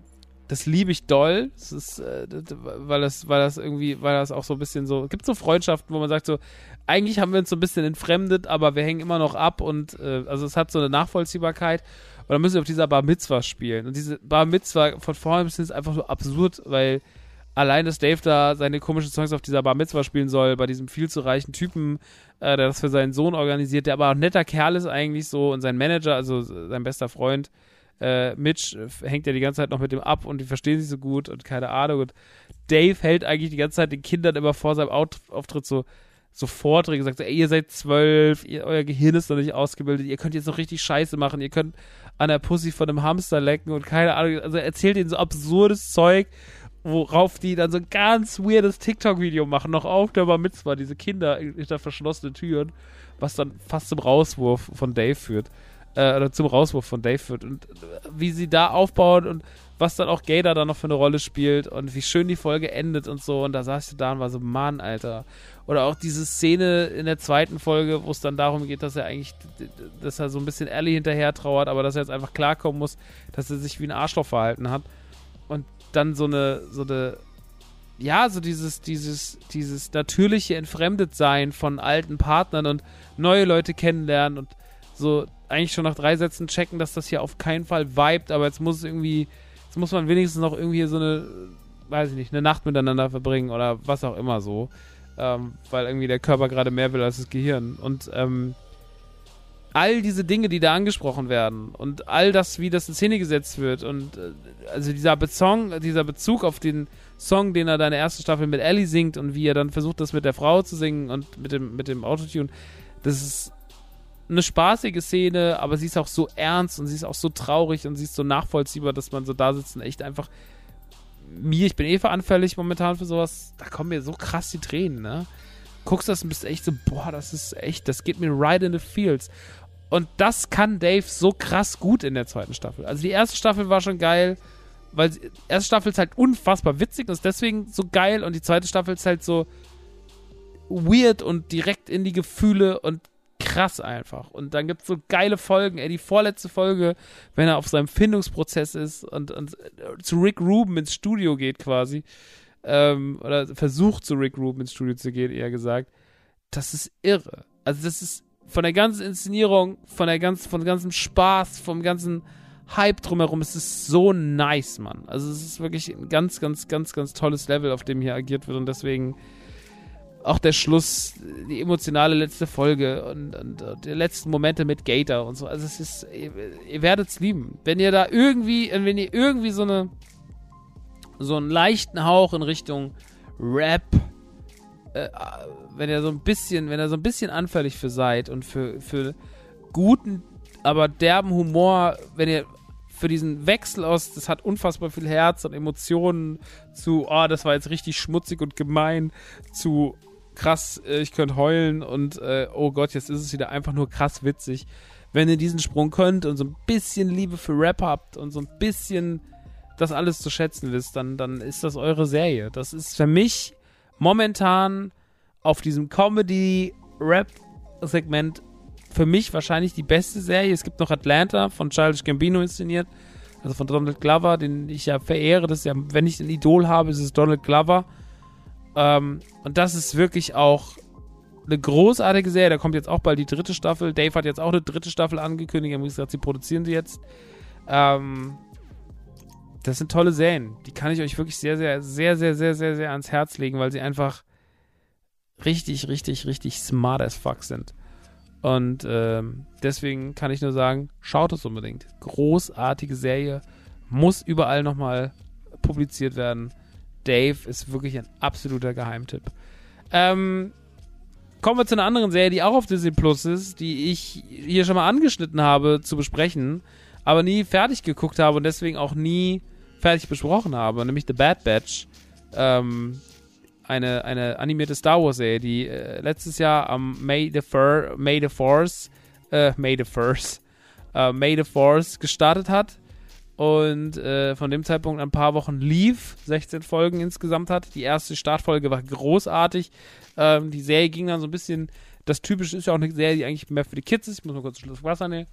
das liebe ich doll. Das ist, äh, weil das, weil das irgendwie, weil das auch so ein bisschen so, gibt so Freundschaften, wo man sagt so, eigentlich haben wir uns so ein bisschen entfremdet, aber wir hängen immer noch ab und äh, also es hat so eine Nachvollziehbarkeit. Und dann müssen wir auf dieser Bar Mitzwa spielen. Und diese Bar Mitzwa von vorne bis ist einfach so absurd, weil allein, dass Dave da seine komischen Songs auf dieser Bar Mitzwa spielen soll, bei diesem viel zu reichen Typen, äh, der das für seinen Sohn organisiert, der aber auch ein netter Kerl ist eigentlich so und sein Manager, also sein bester Freund, äh, Mitch hängt ja die ganze Zeit noch mit dem ab und die verstehen sich so gut und keine Ahnung. Und Dave hält eigentlich die ganze Zeit den Kindern immer vor seinem Auftritt so, so Vorträge, sagt so, ey, ihr seid zwölf, ihr, euer Gehirn ist noch nicht ausgebildet, ihr könnt jetzt noch richtig Scheiße machen, ihr könnt an der Pussy von einem Hamster lecken und keine Ahnung. Also er erzählt ihnen so absurdes Zeug, worauf die dann so ein ganz weirdes TikTok-Video machen, noch auf der Bar Mitzvah, diese Kinder hinter verschlossenen Türen, was dann fast zum Rauswurf von Dave führt äh, oder zum Rauswurf von Dave führt und äh, wie sie da aufbauen und was dann auch Gator da noch für eine Rolle spielt und wie schön die Folge endet und so. Und da saß ich da und war so, Mann, Alter. Oder auch diese Szene in der zweiten Folge, wo es dann darum geht, dass er eigentlich, dass er so ein bisschen Ellie hinterher trauert, aber dass er jetzt einfach klarkommen muss, dass er sich wie ein Arschloch verhalten hat. Und dann so eine, so eine, ja, so dieses, dieses, dieses natürliche Entfremdetsein von alten Partnern und neue Leute kennenlernen und so eigentlich schon nach drei Sätzen checken, dass das hier auf keinen Fall vibet, aber jetzt muss es irgendwie, jetzt muss man wenigstens noch irgendwie so eine, weiß ich nicht, eine Nacht miteinander verbringen oder was auch immer so. Ähm, weil irgendwie der Körper gerade mehr will als das Gehirn. Und ähm, all diese Dinge, die da angesprochen werden und all das, wie das in Szene gesetzt wird und äh, also dieser Bezong, dieser Bezug auf den Song, den er da in der ersten Staffel mit Ellie singt und wie er dann versucht, das mit der Frau zu singen und mit dem, mit dem Autotune, das ist eine spaßige Szene, aber sie ist auch so ernst und sie ist auch so traurig und sie ist so nachvollziehbar, dass man so da sitzt und echt einfach mir, ich bin eh veranfällig momentan für sowas, da kommen mir so krass die Tränen, ne? Guckst das und bist echt so, boah, das ist echt, das geht mir right in the fields. Und das kann Dave so krass gut in der zweiten Staffel. Also die erste Staffel war schon geil, weil die erste Staffel ist halt unfassbar witzig und ist deswegen so geil und die zweite Staffel ist halt so weird und direkt in die Gefühle und krass einfach. Und dann gibt es so geile Folgen. Ey, die vorletzte Folge, wenn er auf seinem Findungsprozess ist und, und zu Rick Rubin ins Studio geht quasi. Ähm, oder versucht zu Rick Rubin ins Studio zu gehen, eher gesagt. Das ist irre. Also das ist von der ganzen Inszenierung, von der ganzen, von ganzem Spaß, vom ganzen Hype drumherum, es ist so nice, Mann. Also es ist wirklich ein ganz, ganz, ganz, ganz tolles Level, auf dem hier agiert wird und deswegen auch der Schluss, die emotionale letzte Folge und, und, und, die letzten Momente mit Gator und so. Also es ist, ihr, ihr werdet es lieben. Wenn ihr da irgendwie, wenn ihr irgendwie so eine, so einen leichten Hauch in Richtung Rap, äh, wenn ihr so ein bisschen, wenn ihr so ein bisschen anfällig für seid und für, für guten, aber derben Humor, wenn ihr für diesen Wechsel aus, das hat unfassbar viel Herz und Emotionen zu, oh, das war jetzt richtig schmutzig und gemein, zu, krass, äh, ich könnte heulen und äh, oh Gott, jetzt ist es wieder einfach nur krass witzig. Wenn ihr diesen Sprung könnt und so ein bisschen Liebe für Rap habt und so ein bisschen das alles zu schätzen wisst, dann, dann ist das eure Serie. Das ist für mich momentan auf diesem Comedy-Rap-Segment für mich wahrscheinlich die beste Serie. Es gibt noch Atlanta von Childish Gambino inszeniert, also von Donald Glover, den ich ja verehre. Das ja, wenn ich ein Idol habe, ist es Donald Glover. Ähm, und das ist wirklich auch eine großartige Serie. Da kommt jetzt auch bald die dritte Staffel. Dave hat jetzt auch eine dritte Staffel angekündigt. Er hat gesagt, sie produzieren sie jetzt. Ähm, das sind tolle Serien. Die kann ich euch wirklich sehr, sehr, sehr, sehr, sehr, sehr, sehr ans Herz legen, weil sie einfach richtig, richtig, richtig smart as fuck sind. Und ähm, deswegen kann ich nur sagen, schaut es unbedingt. Großartige Serie. Muss überall nochmal publiziert werden. Dave ist wirklich ein absoluter Geheimtipp. Ähm, kommen wir zu einer anderen Serie, die auch auf Disney Plus ist, die ich hier schon mal angeschnitten habe zu besprechen, aber nie fertig geguckt habe und deswegen auch nie fertig besprochen habe, nämlich The Bad Batch. Ähm, eine, eine animierte Star Wars-Serie, die äh, letztes Jahr am May the, Fur, May the Force, äh, May the Force, äh, May the Force gestartet hat und äh, von dem Zeitpunkt ein paar Wochen lief, 16 Folgen insgesamt hat. Die erste Startfolge war großartig. Ähm, die Serie ging dann so ein bisschen, das Typische ist ja auch eine Serie, die eigentlich mehr für die Kids ist. Ich muss mal kurz ein Schluck Wasser nehmen.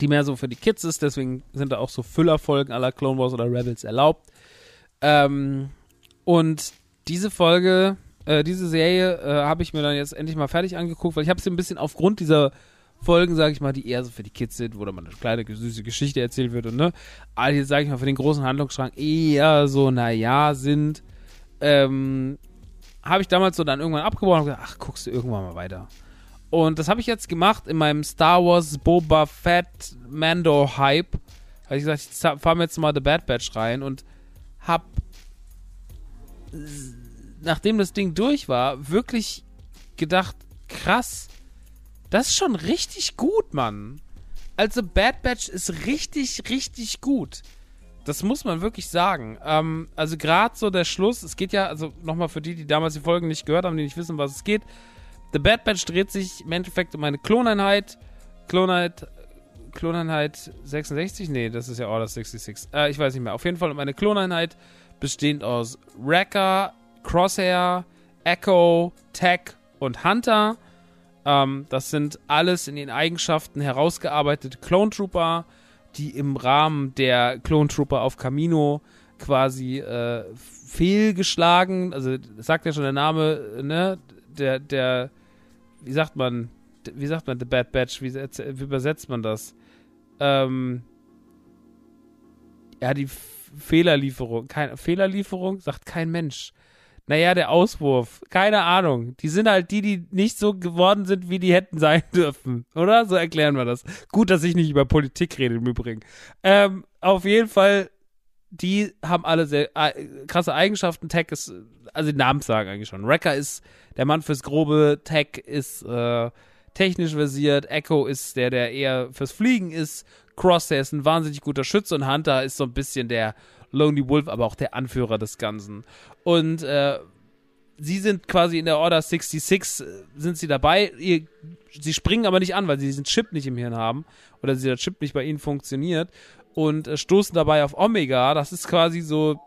Die mehr so für die Kids ist, deswegen sind da auch so Füllerfolgen aller Clone Wars oder Rebels erlaubt. Ähm, und diese Folge, äh, diese Serie äh, habe ich mir dann jetzt endlich mal fertig angeguckt, weil ich habe sie ein bisschen aufgrund dieser Folgen, sage ich mal, die eher so für die Kids sind, wo dann mal eine kleine, süße Geschichte erzählt wird und ne, all die, sage ich mal, für den großen Handlungsstrang eher so, naja, sind, ähm, habe ich damals so dann irgendwann abgebrochen und gesagt, ach, guckst du irgendwann mal weiter. Und das habe ich jetzt gemacht in meinem Star Wars Boba Fett Mando Hype. Habe ich gesagt, ich fahre mir jetzt mal The Bad Batch rein und hab, nachdem das Ding durch war, wirklich gedacht, krass, das ist schon richtig gut, Mann. Also Bad Batch ist richtig, richtig gut. Das muss man wirklich sagen. Ähm, also gerade so der Schluss, es geht ja, also nochmal für die, die damals die Folgen nicht gehört haben, die nicht wissen, was es geht. The Bad Batch dreht sich im Endeffekt um eine Kloneinheit. Kloneinheit, Kloneinheit 66? Nee, das ist ja Order 66. Äh, ich weiß nicht mehr. Auf jeden Fall um eine Kloneinheit bestehend aus Wrecker, Crosshair, Echo, Tech und Hunter. Ähm, das sind alles in den Eigenschaften herausgearbeitete Clone Trooper, die im Rahmen der Clone Trooper auf Camino quasi äh, fehlgeschlagen, also sagt ja schon der Name, ne, der, der, wie sagt man, wie sagt man The Bad Batch, wie, wie übersetzt man das? Ähm, ja, die Fehlerlieferung, keine Fehlerlieferung, sagt kein Mensch. Naja, der Auswurf. Keine Ahnung. Die sind halt die, die nicht so geworden sind, wie die hätten sein <laughs> dürfen. Oder? So erklären wir das. Gut, dass ich nicht über Politik rede im Übrigen. Ähm, auf jeden Fall, die haben alle sehr äh, krasse Eigenschaften. Tech ist, also die Namen sagen eigentlich schon. Wrecker ist der Mann fürs Grobe. Tech ist äh, technisch versiert. Echo ist der, der eher fürs Fliegen ist. Crosshair ist ein wahnsinnig guter Schütze und Hunter ist so ein bisschen der Lonely Wolf, aber auch der Anführer des Ganzen. Und äh, sie sind quasi in der Order 66, äh, sind sie dabei. Ihr, sie springen aber nicht an, weil sie diesen Chip nicht im Hirn haben oder dieser Chip nicht bei ihnen funktioniert und äh, stoßen dabei auf Omega. Das ist quasi so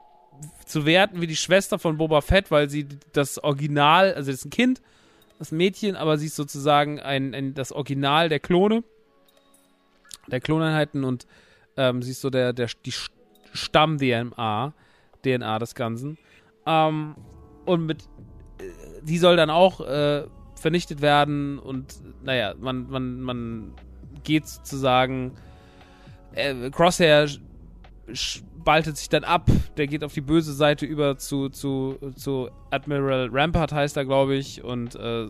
zu werten wie die Schwester von Boba Fett, weil sie das Original, also das ist ein Kind, das Mädchen, aber sie ist sozusagen ein, ein das Original der Klone, der Kloneinheiten und ähm, sie ist so der, der, die Stamm-DNA, DNA des Ganzen. Ähm, und mit, äh, die soll dann auch äh, vernichtet werden und naja, man, man, man geht sozusagen, äh, Crosshair spaltet sich dann ab, der geht auf die böse Seite über zu, zu, zu Admiral Rampart heißt er, glaube ich, und äh,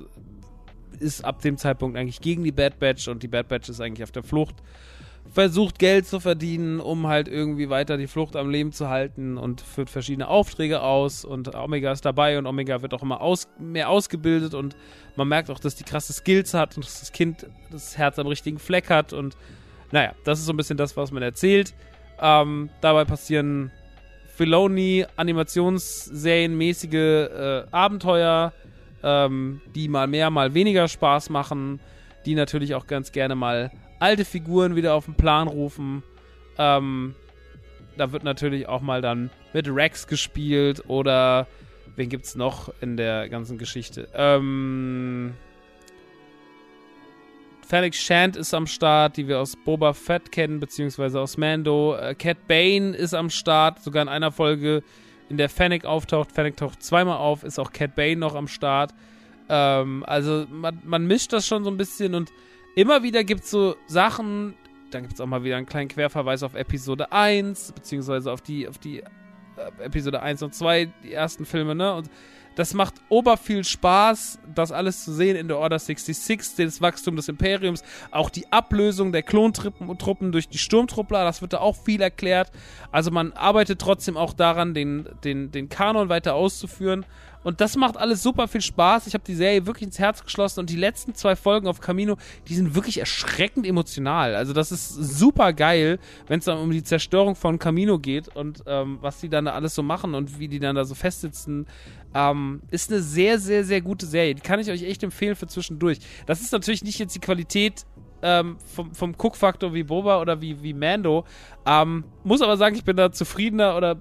ist ab dem Zeitpunkt eigentlich gegen die Bad Batch und die Bad Batch ist eigentlich auf der Flucht versucht Geld zu verdienen, um halt irgendwie weiter die Flucht am Leben zu halten und führt verschiedene Aufträge aus und Omega ist dabei und Omega wird auch immer aus, mehr ausgebildet und man merkt auch, dass die krasse Skills hat und dass das Kind das Herz am richtigen Fleck hat und naja, das ist so ein bisschen das, was man erzählt. Ähm, dabei passieren Filoni Animationsserienmäßige äh, Abenteuer, ähm, die mal mehr, mal weniger Spaß machen, die natürlich auch ganz gerne mal alte Figuren wieder auf den Plan rufen. Ähm, da wird natürlich auch mal dann mit Rex gespielt oder wen gibt's noch in der ganzen Geschichte? Ähm, Fennec Shand ist am Start, die wir aus Boba Fett kennen, beziehungsweise aus Mando. Äh, Cat Bane ist am Start, sogar in einer Folge, in der Fennec auftaucht. Fennec taucht zweimal auf, ist auch Cat Bane noch am Start. Ähm, also man, man mischt das schon so ein bisschen und immer wieder gibt es so Sachen, dann gibt es auch mal wieder einen kleinen Querverweis auf Episode 1, beziehungsweise auf die, auf die äh, Episode 1 und 2, die ersten Filme, ne? Und das macht ober viel Spaß, das alles zu sehen in der Order 66, das Wachstum des Imperiums, auch die Ablösung der Klontruppen durch die Sturmtruppler, das wird da auch viel erklärt. Also man arbeitet trotzdem auch daran, den, den, den Kanon weiter auszuführen Und das macht alles super viel Spaß. Ich habe die Serie wirklich ins Herz geschlossen und die letzten zwei Folgen auf Camino, die sind wirklich erschreckend emotional. Also das ist super geil, wenn es dann um die Zerstörung von Camino geht und ähm, was die dann da alles so machen und wie die dann da so festsitzen. Ähm, ist eine sehr, sehr, sehr gute Serie. Die kann ich euch echt empfehlen für zwischendurch. Das ist natürlich nicht jetzt die Qualität ähm, vom, vom Cook-Faktor wie Boba oder wie, wie Mando. Ähm, muss aber sagen, ich bin da zufriedener oder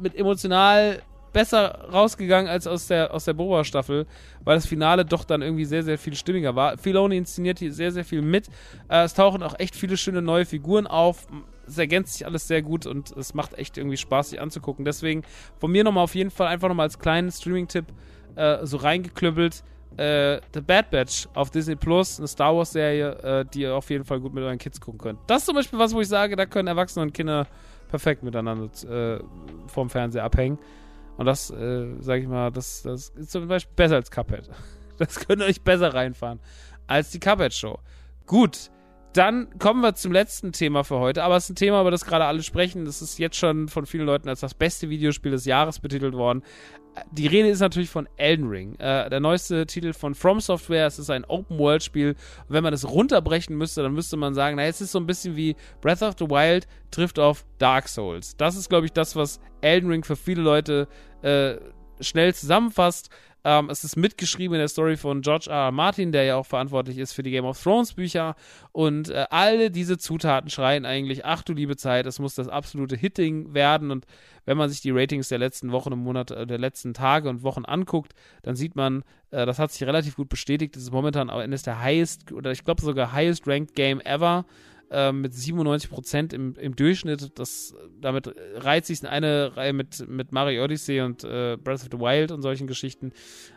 mit emotional besser rausgegangen als aus der, aus der Boba-Staffel, weil das Finale doch dann irgendwie sehr, sehr viel stimmiger war. Filoni inszeniert hier sehr, sehr viel mit. Äh, es tauchen auch echt viele schöne neue Figuren auf. Es ergänzt sich alles sehr gut und es macht echt irgendwie Spaß, sich anzugucken. Deswegen von mir nochmal auf jeden Fall einfach nochmal als kleinen Streaming-Tipp äh, so reingeklüppelt äh, The Bad Batch auf Disney Plus, eine Star Wars Serie, äh, die ihr auf jeden Fall gut mit euren Kids gucken könnt. Das ist zum Beispiel was, wo ich sage, da können Erwachsene und Kinder perfekt miteinander äh, vorm Fernseher abhängen. Und das, äh, sage ich mal, das, das ist zum Beispiel besser als Cuphead. <laughs> Das könnt ihr euch besser reinfahren als die Cuphead Show. Gut, dann kommen wir zum letzten Thema für heute. Aber es ist ein Thema, über das gerade alle sprechen. Das ist jetzt schon von vielen Leuten als das beste Videospiel des Jahres betitelt worden. Die Rede ist natürlich von Elden Ring. Äh, der neueste Titel von From Software. Es ist ein Open-World-Spiel. Wenn man das runterbrechen müsste, dann müsste man sagen, na, es ist so ein bisschen wie Breath of the Wild trifft auf Dark Souls. Das ist, glaube ich, das, was Elden Ring für viele Leute äh, schnell zusammenfasst. Ähm, es ist mitgeschrieben in der Story von George R. R. Martin, der ja auch verantwortlich ist für die Game of Thrones Bücher. Und äh, alle diese Zutaten schreien eigentlich, ach du liebe Zeit, es muss das absolute Hitting werden. Und wenn man sich die Ratings der letzten Wochen und Monate, äh, der letzten Tage und Wochen anguckt, dann sieht man, äh, das hat sich relativ gut bestätigt. Das ist momentan eines der highest, oder ich glaube sogar highest ranked Game ever äh, mit 97 im, im Durchschnitt. Das, damit reiht sich in eine Reihe mit, mit Mario Odyssey und äh, Breath of the Wild und solchen Geschichten.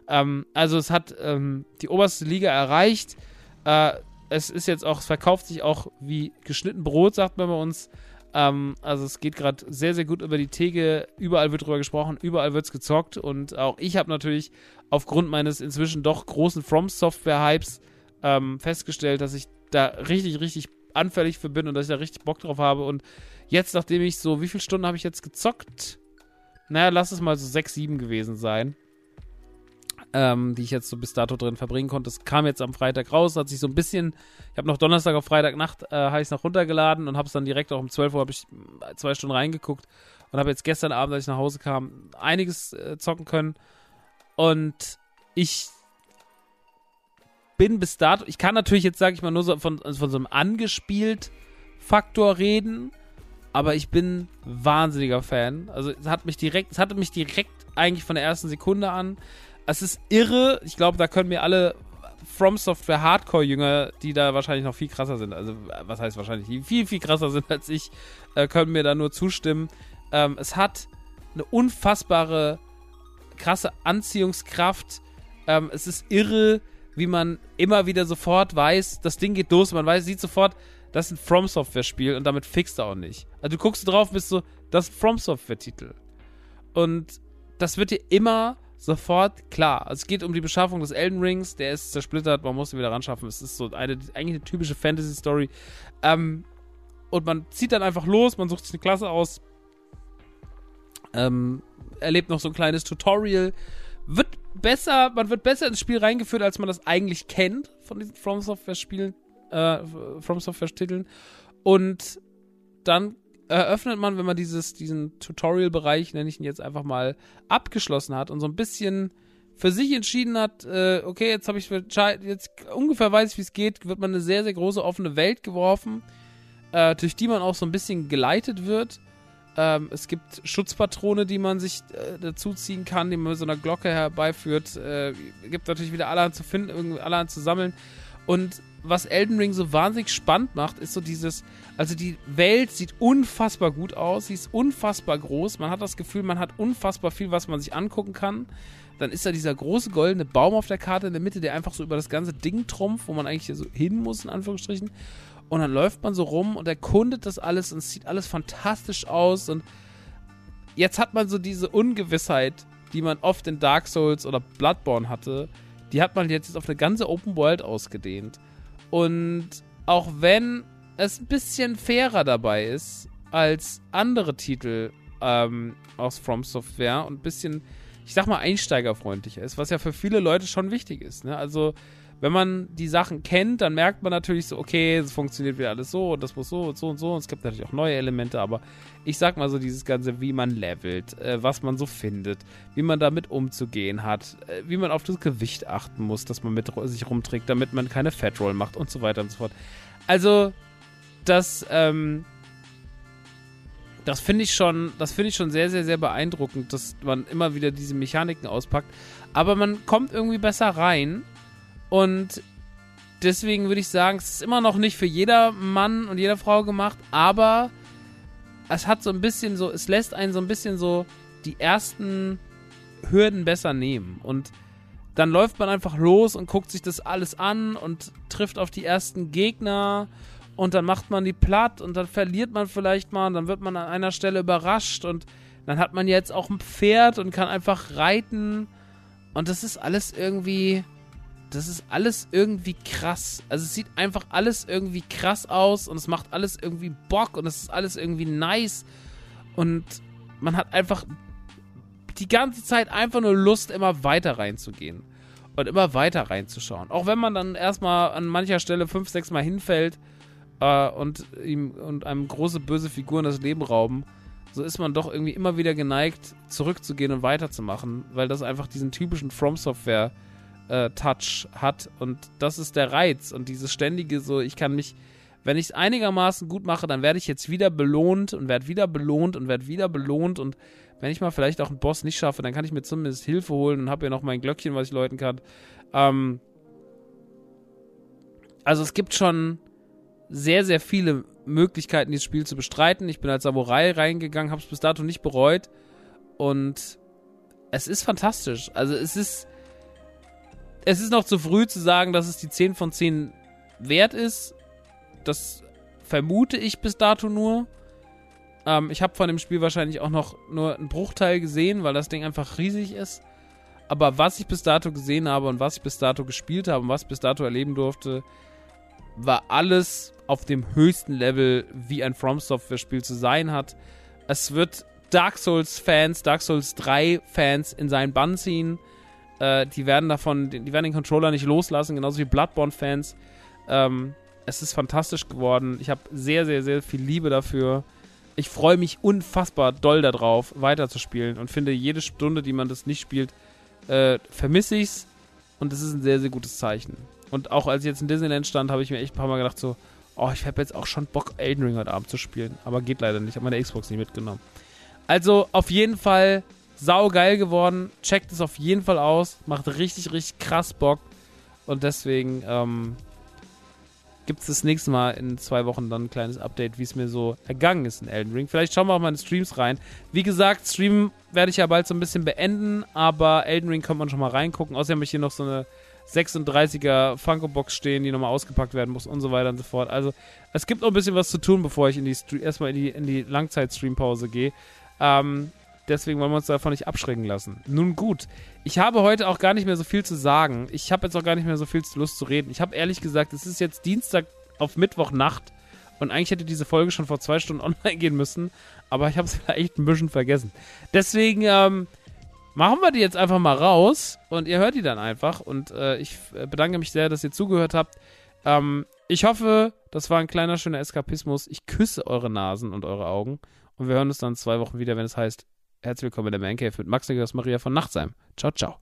Ähm, also es hat ähm, die oberste Liga erreicht. Äh, es ist jetzt auch, es verkauft sich auch wie geschnitten Brot, sagt man bei uns. Ähm, also es geht gerade sehr, sehr gut über die Theke. Überall wird drüber gesprochen, überall wird es gezockt. Und auch ich habe natürlich aufgrund meines inzwischen doch großen From Software-Hypes ähm, festgestellt, dass ich da richtig, richtig anfällig für bin und dass ich da richtig Bock drauf habe. Und jetzt, nachdem ich so, wie viele Stunden habe ich jetzt gezockt? Naja, lass es mal so sechs, sieben gewesen sein. Ähm, die ich jetzt so bis dato drin verbringen konnte. Es kam jetzt am Freitag raus, hat sich so ein bisschen, ich habe noch Donnerstag auf Freitagnacht, äh, habe ich es noch runtergeladen und habe es dann direkt auch um 12 Uhr, habe ich zwei Stunden reingeguckt und habe jetzt gestern Abend, als ich nach Hause kam, einiges äh, zocken können. Und ich bin bis dato, ich kann natürlich jetzt, sage ich mal, nur so von, von so einem angespielt Faktor reden, aber ich bin wahnsinniger Fan. Also es hat mich direkt, es hatte mich direkt eigentlich von der ersten Sekunde an. Es ist irre. Ich glaube, da können mir alle From Software Hardcore-Jünger, die da wahrscheinlich noch viel krasser sind, also was heißt wahrscheinlich, die viel, viel krasser sind als ich, äh, können mir da nur zustimmen. Ähm, es hat eine unfassbare, krasse Anziehungskraft. Ähm, es ist irre, wie man immer wieder sofort weiß, das Ding geht los, man weiß, sieht sofort, das ist ein From Software Spiel und damit fixt er auch nicht. Also du guckst drauf, bist so, das ist ein From Software Titel. Und das wird dir immer sofort klar. Also es geht um die Beschaffung des Elden Rings, der ist zersplittert, man muss ihn wieder ran schaffen. Es ist so eine, eigentlich eine typische Fantasy Story. Ähm, und man zieht dann einfach los, man sucht sich eine Klasse aus, ähm, erlebt noch so ein kleines Tutorial, wird besser, man wird besser ins Spiel reingeführt, als man das eigentlich kennt von diesen From Software Spielen, äh, From Software Titeln. Und dann eröffnet man, wenn man dieses, diesen Tutorial-Bereich, nenne ich ihn jetzt einfach mal, abgeschlossen hat und so ein bisschen für sich entschieden hat, äh, okay, jetzt habe ich jetzt ungefähr weiß, wie es geht, wird man eine sehr, sehr große offene Welt geworfen, äh, durch die man auch so ein bisschen geleitet wird. Ähm, es gibt Schutzpatrone, die man sich äh, dazu ziehen kann, die man mit so einer Glocke herbeiführt. Äh, gibt natürlich wieder allerhand zu finden, allerhand zu sammeln. Und was Elden Ring so wahnsinnig spannend macht, ist so dieses, also die Welt sieht unfassbar gut aus, sie ist unfassbar groß, man hat das Gefühl, man hat unfassbar viel, was man sich angucken kann. Dann ist da dieser große goldene Baum auf der Karte in der Mitte, der einfach so über das ganze Ding trumpft, wo man eigentlich so hin muss, in Anführungsstrichen. Und dann läuft man so rum und erkundet das alles und es sieht alles fantastisch aus. Und jetzt hat man so diese Ungewissheit, die man oft in Dark Souls oder Bloodborne hatte, die hat man jetzt auf eine ganze Open World ausgedehnt. Und auch wenn es ein bisschen fairer dabei ist als andere Titel ähm, aus From Software und ein bisschen ich sag mal, einsteigerfreundlicher ist, was ja für viele Leute schon wichtig ist. Ne? Also, wenn man die Sachen kennt, dann merkt man natürlich so, okay, es funktioniert wieder alles so und das muss so und so und so. Und es gibt natürlich auch neue Elemente, aber ich sag mal so dieses Ganze, wie man levelt, äh, was man so findet, wie man damit umzugehen hat, äh, wie man auf das Gewicht achten muss, dass man mit sich rumträgt, damit man keine Fat Roll macht und so weiter und so fort. Also, das, ähm, das finde ich schon, das finde ich schon sehr, sehr, sehr beeindruckend, dass man immer wieder diese Mechaniken auspackt. Aber man kommt irgendwie besser rein. Und deswegen würde ich sagen, es ist immer noch nicht für jeder Mann und jede Frau gemacht, aber es hat so ein bisschen so, es lässt einen so ein bisschen so die ersten Hürden besser nehmen. Und dann läuft man einfach los und guckt sich das alles an und trifft auf die ersten Gegner. Und dann macht man die platt und dann verliert man vielleicht mal und dann wird man an einer Stelle überrascht. Und dann hat man jetzt auch ein Pferd und kann einfach reiten. Und das ist alles irgendwie das ist alles irgendwie krass. Also es sieht einfach alles irgendwie krass aus und es macht alles irgendwie Bock und es ist alles irgendwie nice und man hat einfach die ganze Zeit einfach nur Lust immer weiter reinzugehen und immer weiter reinzuschauen. Auch wenn man dann erstmal an mancher Stelle fünf, sechs Mal hinfällt äh, und ihm und einem große böse Figuren das Leben rauben, so ist man doch irgendwie immer wieder geneigt, zurückzugehen und weiterzumachen, weil das einfach diesen typischen From Software äh, Touch hat und das ist der Reiz und dieses ständige so, ich kann mich, wenn ich es einigermaßen gut mache, dann werde ich jetzt wieder belohnt und werde wieder belohnt und werde wieder belohnt und wenn ich mal vielleicht auch einen Boss nicht schaffe, dann kann ich mir zumindest Hilfe holen und habe ja noch mein Glöckchen, was ich läuten kann. Ähm, also es gibt schon sehr, sehr viele Möglichkeiten, dieses Spiel zu bestreiten. Ich bin als Samurai reingegangen, habe es bis dato nicht bereut. Und es ist fantastisch. Also es ist. Es ist noch zu früh zu sagen, dass es die 10 von 10 wert ist. Das vermute ich bis dato nur. Ähm, ich habe von dem Spiel wahrscheinlich auch noch nur einen Bruchteil gesehen, weil das Ding einfach riesig ist. Aber was ich bis dato gesehen habe und was ich bis dato gespielt habe und was ich bis dato erleben durfte, war alles auf dem höchsten Level, wie ein From Software Spiel zu sein hat. Es wird Dark Souls Fans, Dark Souls 3 Fans in seinen Bann ziehen. Äh, die werden davon, die werden den Controller nicht loslassen, genauso wie Bloodborne Fans. Ähm, es ist fantastisch geworden. Ich habe sehr, sehr, sehr viel Liebe dafür. Ich freue mich unfassbar doll darauf, weiterzuspielen und finde jede Stunde, die man das nicht spielt, äh, vermisse ich's. Und das ist ein sehr, sehr gutes Zeichen. Und auch als ich jetzt in Disneyland stand, habe ich mir echt ein paar Mal gedacht, so, oh, ich habe jetzt auch schon Bock, Elden Ring heute Abend zu spielen. Aber geht leider nicht. Ich habe meine Xbox nicht mitgenommen. Also auf jeden Fall sau geil geworden. Checkt es auf jeden Fall aus. Macht richtig, richtig krass Bock. Und deswegen ähm, gibt es das nächste Mal in zwei Wochen dann ein kleines Update, wie es mir so ergangen ist in Elden Ring. Vielleicht schauen wir auch mal in Streams rein. Wie gesagt, Stream werde ich ja bald so ein bisschen beenden, aber Elden Ring kann man schon mal reingucken. Außerdem habe ich hier noch so eine 36er Funko-Box stehen, die nochmal ausgepackt werden muss und so weiter und so fort. Also es gibt noch ein bisschen was zu tun, bevor ich in die erstmal in die, in die Langzeit-Stream-Pause gehe. Ähm, deswegen wollen wir uns davon nicht abschrecken lassen. Nun gut, ich habe heute auch gar nicht mehr so viel zu sagen. Ich habe jetzt auch gar nicht mehr so viel Lust zu reden. Ich habe ehrlich gesagt, es ist jetzt Dienstag auf Mittwochnacht und eigentlich hätte diese Folge schon vor zwei Stunden <laughs> online gehen müssen, aber ich habe es <laughs> vielleicht ein bisschen vergessen. Deswegen, ähm, machen wir die jetzt einfach mal raus und ihr hört die dann einfach. Und äh, ich äh, bedanke mich sehr, dass ihr zugehört habt. Ähm, ich hoffe, das war ein kleiner, schöner Eskapismus. Ich küsse eure Nasen und eure Augen. Und wir hören uns dann zwei Wochen wieder, wenn es heißt, herzlich willkommen in der Man Cave mit Max Niklas Maria von Nachtsheim. Ciao, ciao.